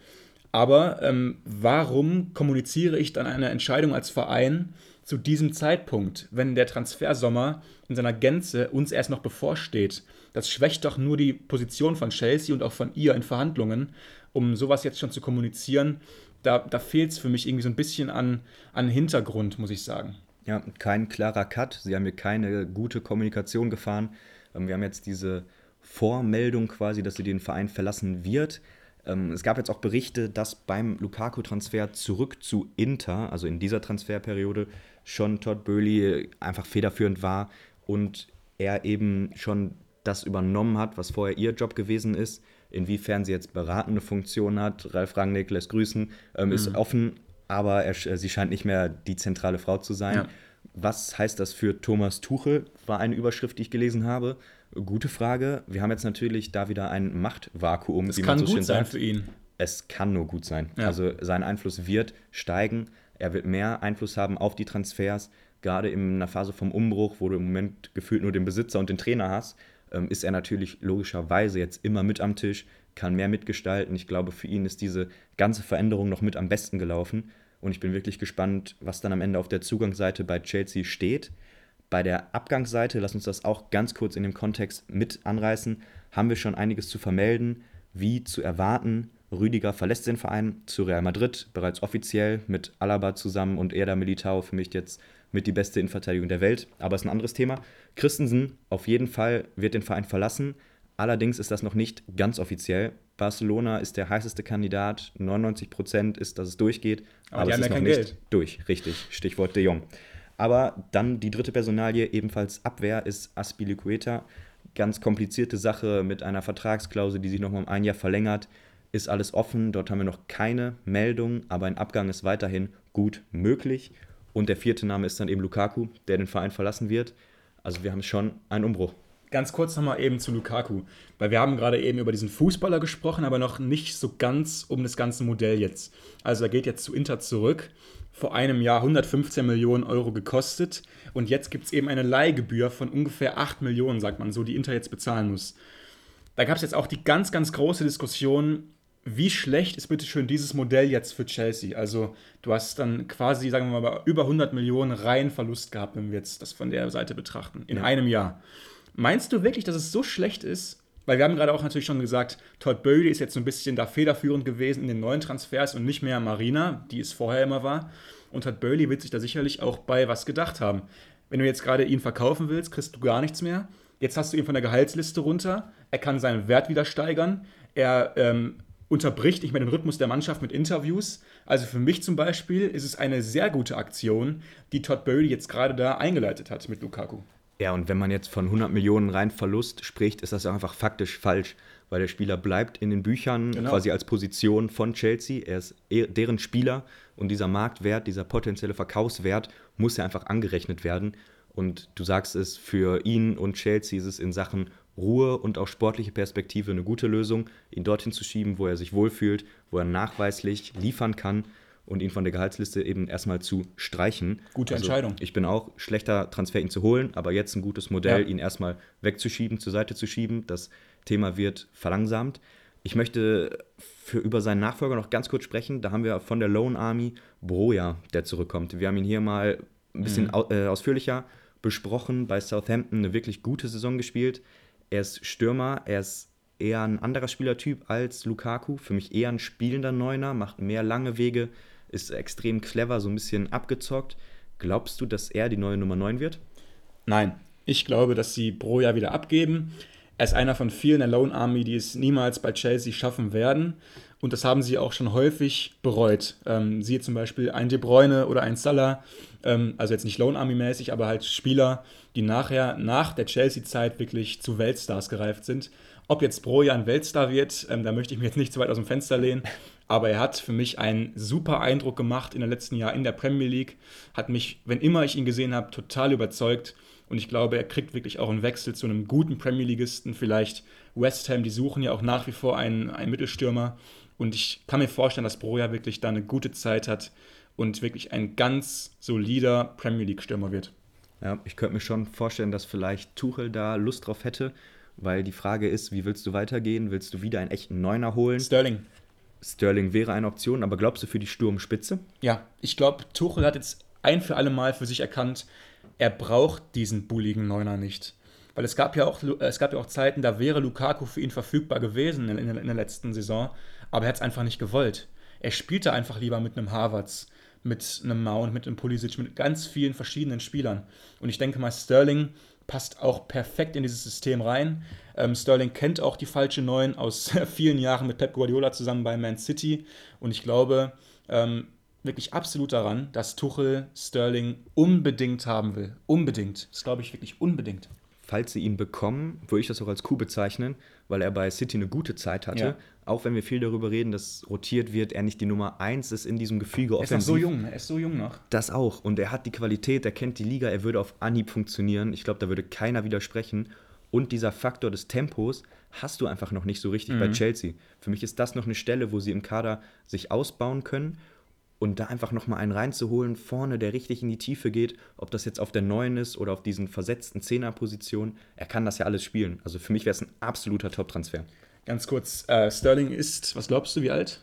Aber ähm, warum kommuniziere ich dann eine Entscheidung als Verein zu diesem Zeitpunkt, wenn der Transfersommer in seiner Gänze uns erst noch bevorsteht? Das schwächt doch nur die Position von Chelsea und auch von ihr in Verhandlungen, um sowas jetzt schon zu kommunizieren. Da, da fehlt es für mich irgendwie so ein bisschen an, an Hintergrund, muss ich sagen. Ja, kein klarer Cut. Sie haben hier keine gute Kommunikation gefahren. Ähm, wir haben jetzt diese Vormeldung quasi, dass sie den Verein verlassen wird. Ähm, es gab jetzt auch Berichte, dass beim Lukaku-Transfer zurück zu Inter, also in dieser Transferperiode, schon Todd Böhli einfach federführend war und er eben schon das übernommen hat, was vorher ihr Job gewesen ist. Inwiefern sie jetzt beratende Funktion hat, Ralf Rangnick lässt grüßen, ähm, mhm. ist offen, aber er, äh, sie scheint nicht mehr die zentrale Frau zu sein. Ja. Was heißt das für Thomas Tuchel? War eine Überschrift, die ich gelesen habe. Gute Frage. Wir haben jetzt natürlich da wieder ein Machtvakuum. Es kann so gut sein sagt. für ihn. Es kann nur gut sein. Ja. Also sein Einfluss wird steigen. Er wird mehr Einfluss haben auf die Transfers. Gerade in einer Phase vom Umbruch, wo du im Moment gefühlt nur den Besitzer und den Trainer hast, ähm, ist er natürlich logischerweise jetzt immer mit am Tisch, kann mehr mitgestalten. Ich glaube, für ihn ist diese ganze Veränderung noch mit am besten gelaufen. Und ich bin wirklich gespannt, was dann am Ende auf der Zugangsseite bei Chelsea steht. Bei der Abgangsseite, lass uns das auch ganz kurz in dem Kontext mit anreißen, haben wir schon einiges zu vermelden. Wie zu erwarten, Rüdiger verlässt den Verein zu Real Madrid, bereits offiziell mit Alaba zusammen und Eder Militao für mich jetzt mit die beste Innenverteidigung der Welt, aber ist ein anderes Thema. Christensen auf jeden Fall wird den Verein verlassen. Allerdings ist das noch nicht ganz offiziell. Barcelona ist der heißeste Kandidat. 99 Prozent ist, dass es durchgeht. Aber Aber, es ist ja noch kein nicht Geld. durch. Richtig. Stichwort De Jong. Aber dann die dritte Personalie, ebenfalls Abwehr, ist Aspilicueta. Ganz komplizierte Sache mit einer Vertragsklausel, die sich nochmal um ein Jahr verlängert. Ist alles offen. Dort haben wir noch keine Meldung, aber ein Abgang ist weiterhin gut möglich. Und der vierte Name ist dann eben Lukaku, der den Verein verlassen wird. Also wir haben schon einen Umbruch. Ganz kurz nochmal eben zu Lukaku, weil wir haben gerade eben über diesen Fußballer gesprochen, aber noch nicht so ganz um das ganze Modell jetzt. Also er geht jetzt zu Inter zurück, vor einem Jahr 115 Millionen Euro gekostet und jetzt gibt es eben eine Leihgebühr von ungefähr 8 Millionen, sagt man so, die Inter jetzt bezahlen muss. Da gab es jetzt auch die ganz, ganz große Diskussion, wie schlecht ist bitte schön dieses Modell jetzt für Chelsea? Also du hast dann quasi, sagen wir mal, über 100 Millionen reinen Verlust gehabt, wenn wir jetzt das von der Seite betrachten, in einem Jahr. Meinst du wirklich, dass es so schlecht ist? Weil wir haben gerade auch natürlich schon gesagt, Todd Bowley ist jetzt so ein bisschen da federführend gewesen in den neuen Transfers und nicht mehr Marina, die es vorher immer war. Und Todd Bowley wird sich da sicherlich auch bei was gedacht haben. Wenn du jetzt gerade ihn verkaufen willst, kriegst du gar nichts mehr. Jetzt hast du ihn von der Gehaltsliste runter. Er kann seinen Wert wieder steigern. Er ähm, unterbricht nicht mehr den Rhythmus der Mannschaft mit Interviews. Also für mich zum Beispiel ist es eine sehr gute Aktion, die Todd Bowley jetzt gerade da eingeleitet hat mit Lukaku. Ja, und wenn man jetzt von 100 Millionen rein Verlust spricht, ist das ja einfach faktisch falsch, weil der Spieler bleibt in den Büchern Genau. quasi als Position von Chelsea. Er ist eh- deren Spieler und dieser Marktwert, dieser potenzielle Verkaufswert muss ja einfach angerechnet werden. Und du sagst es, für ihn und Chelsea ist es in Sachen Ruhe und auch sportliche Perspektive eine gute Lösung, ihn dorthin zu schieben, wo er sich wohlfühlt, wo er nachweislich liefern kann und ihn von der Gehaltsliste eben erstmal zu streichen. Gute Entscheidung. Ich bin auch schlechter Transfer, ihn zu holen, aber jetzt ein gutes Modell, Ja. ihn erstmal wegzuschieben, zur Seite zu schieben. Das Thema wird verlangsamt. Ich möchte für, über seinen Nachfolger noch ganz kurz sprechen. Da haben wir von der Lone Army Broja, der zurückkommt. Wir haben ihn hier mal ein bisschen au, äh, ausführlicher besprochen. Bei Southampton eine wirklich gute Saison gespielt. Er ist Stürmer, er ist eher ein anderer Spielertyp als Lukaku. Für mich eher ein spielender Neuner, macht mehr lange Wege, ist extrem clever, so ein bisschen abgezockt. Glaubst du, dass er die neue Nummer 9 wird? Nein, ich glaube, dass sie Broja wieder abgeben. Er ist einer von vielen der Lone Army, die es niemals bei Chelsea schaffen werden. Und das haben sie auch schon häufig bereut. Ähm, siehe zum Beispiel ein De Bruyne oder ein Salah, ähm, also jetzt nicht Lone Army-mäßig, aber halt Spieler, die nachher nach der Chelsea-Zeit wirklich zu Weltstars gereift sind. Ob jetzt Broja ein Weltstar wird, ähm, da möchte ich mich jetzt nicht zu weit aus dem Fenster lehnen. Aber er hat für mich einen super Eindruck gemacht in den letzten Jahren in der Premier League. Hat mich, wenn immer ich ihn gesehen habe, total überzeugt. Und ich glaube, er kriegt wirklich auch einen Wechsel zu einem guten Premier Leagueisten. Vielleicht West Ham, die suchen ja auch nach wie vor einen, einen Mittelstürmer. Und ich kann mir vorstellen, dass Broja wirklich da eine gute Zeit hat und wirklich ein ganz solider Premier League-Stürmer wird. Ja, ich könnte mir schon vorstellen, dass vielleicht Tuchel da Lust drauf hätte, weil die Frage ist, wie willst du weitergehen? Willst du wieder einen echten Neuner holen? Sterling. Sterling wäre eine Option, aber glaubst du für die Sturmspitze? Ja, ich glaube, Tuchel hat jetzt ein für alle Mal für sich erkannt, er braucht diesen bulligen Neuner nicht. Weil es gab ja auch, es gab ja auch Zeiten, da wäre Lukaku für ihn verfügbar gewesen in, in, der letzten Saison, aber er hat es einfach nicht gewollt. Er spielte einfach lieber mit einem Havertz, mit einem Mount, mit einem Pulisic, mit ganz vielen verschiedenen Spielern. Und ich denke mal, Sterling passt auch perfekt in dieses System rein. Ähm, Sterling kennt auch die falsche Neun aus vielen Jahren mit Pep Guardiola zusammen bei Man City. Und ich glaube ähm, wirklich absolut daran, dass Tuchel Sterling unbedingt haben will. Unbedingt. Das glaube ich wirklich unbedingt. Falls sie ihn bekommen, würde ich das auch als Coup bezeichnen, weil er bei City eine gute Zeit hatte. Ja. Auch wenn wir viel darüber reden, dass rotiert wird, er nicht die Nummer 1 ist in diesem Gefüge Er ist noch so jung, er ist so jung noch. Das auch. Und er hat die Qualität, er kennt die Liga, er würde auf Anhieb funktionieren. Ich glaube, da würde keiner widersprechen. Und dieser Faktor des Tempos hast du einfach noch nicht so richtig bei Chelsea. Für mich ist das noch eine Stelle, wo sie im Kader sich ausbauen können. Und da einfach nochmal einen reinzuholen, vorne, der richtig in die Tiefe geht, ob das jetzt auf der neuen ist oder auf diesen versetzten Zehnerpositionen, er kann das ja alles spielen. Also für mich wäre es ein absoluter Top-Transfer. Ganz kurz, äh, Sterling ist, was glaubst du, wie alt?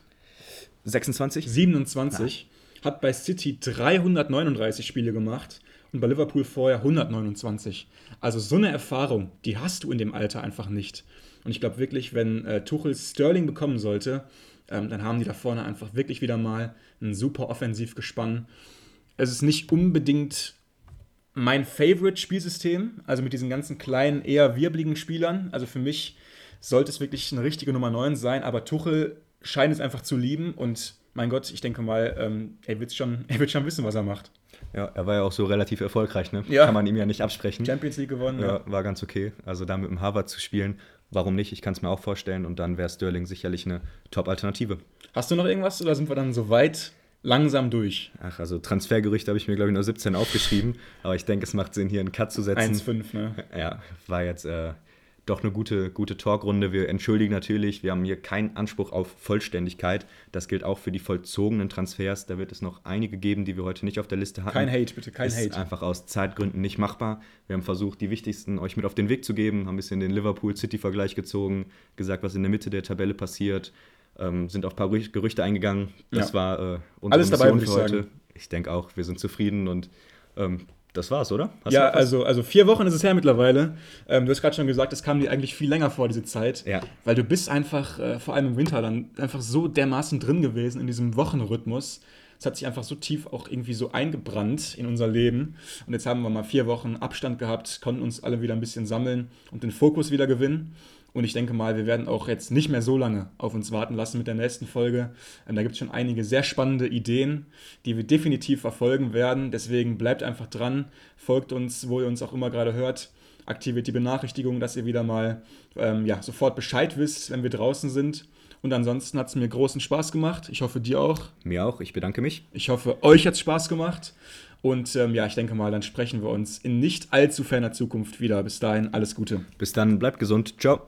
26? 27, hat bei City 339 Spiele gemacht und bei Liverpool vorher 129. Also so eine Erfahrung, die hast du in dem Alter einfach nicht. Und ich glaube wirklich, wenn äh, Tuchel Sterling bekommen sollte, ähm, dann haben die da vorne einfach wirklich wieder mal ein super Offensivgespann. Es ist nicht unbedingt mein Favorite-Spielsystem, also mit diesen ganzen kleinen, eher wirbligen Spielern. Also für mich sollte es wirklich eine richtige Nummer 9 sein, aber Tuchel scheint es einfach zu lieben und mein Gott, ich denke mal, ähm, er, wird schon, er wird schon wissen, was er macht. Ja, er war ja auch so relativ erfolgreich, ne? Ja. Kann man ihm ja nicht absprechen. Champions League gewonnen, ja, ja. war ganz okay. Also da mit dem Harvard zu spielen, warum nicht? Ich kann es mir auch vorstellen und dann wäre Sterling sicherlich eine Top-Alternative. Hast du noch irgendwas oder sind wir dann so weit langsam durch? Ach, also Transfergerüchte habe ich mir, glaube ich, nur 17 aufgeschrieben, aber ich denke, es macht Sinn, hier einen Cut zu setzen. 1,5, ne? Ja, war jetzt äh, doch eine gute, gute Talkrunde. Wir entschuldigen natürlich, wir haben hier keinen Anspruch auf Vollständigkeit. Das gilt auch für die vollzogenen Transfers. Da wird es noch einige geben, die wir heute nicht auf der Liste hatten. Kein Hate, bitte, kein ist Hate. einfach aus Zeitgründen nicht machbar. Wir haben versucht, die wichtigsten euch mit auf den Weg zu geben, haben ein bisschen den Liverpool-City-Vergleich gezogen, gesagt, was in der Mitte der Tabelle passiert, ähm, sind auf ein paar Gerüch- Gerüchte eingegangen. Das Ja. war äh, unsere Alles dabei, Mission ich für heute. sagen. Ich denke auch, wir sind zufrieden und ähm, das war's, oder? Hast Ja, also, also vier Wochen ist es her mittlerweile. Ähm, du hast gerade schon gesagt, es kam dir eigentlich viel länger vor, diese Zeit. Ja. Weil du bist einfach, äh, vor allem im Winter, dann einfach so dermaßen drin gewesen in diesem Wochenrhythmus. Es hat sich einfach so tief auch irgendwie so eingebrannt in unser Leben. Und jetzt haben wir mal vier Wochen Abstand gehabt, konnten uns alle wieder ein bisschen sammeln und den Fokus wieder gewinnen. Und ich denke mal, wir werden auch jetzt nicht mehr so lange auf uns warten lassen mit der nächsten Folge. Ähm, da gibt es schon einige sehr spannende Ideen, die wir definitiv verfolgen werden. Deswegen bleibt einfach dran, folgt uns, wo ihr uns auch immer gerade hört. Aktiviert die Benachrichtigung, dass ihr wieder mal ähm, ja, sofort Bescheid wisst, wenn wir draußen sind. Und ansonsten hat es mir großen Spaß gemacht. Ich hoffe, dir auch. Mir auch, ich bedanke mich. Ich hoffe, euch hat es Spaß gemacht. Und ähm, ja, ich denke mal, dann sprechen wir uns in nicht allzu ferner Zukunft wieder. Bis dahin, alles Gute. Bis dann, bleibt gesund. Ciao.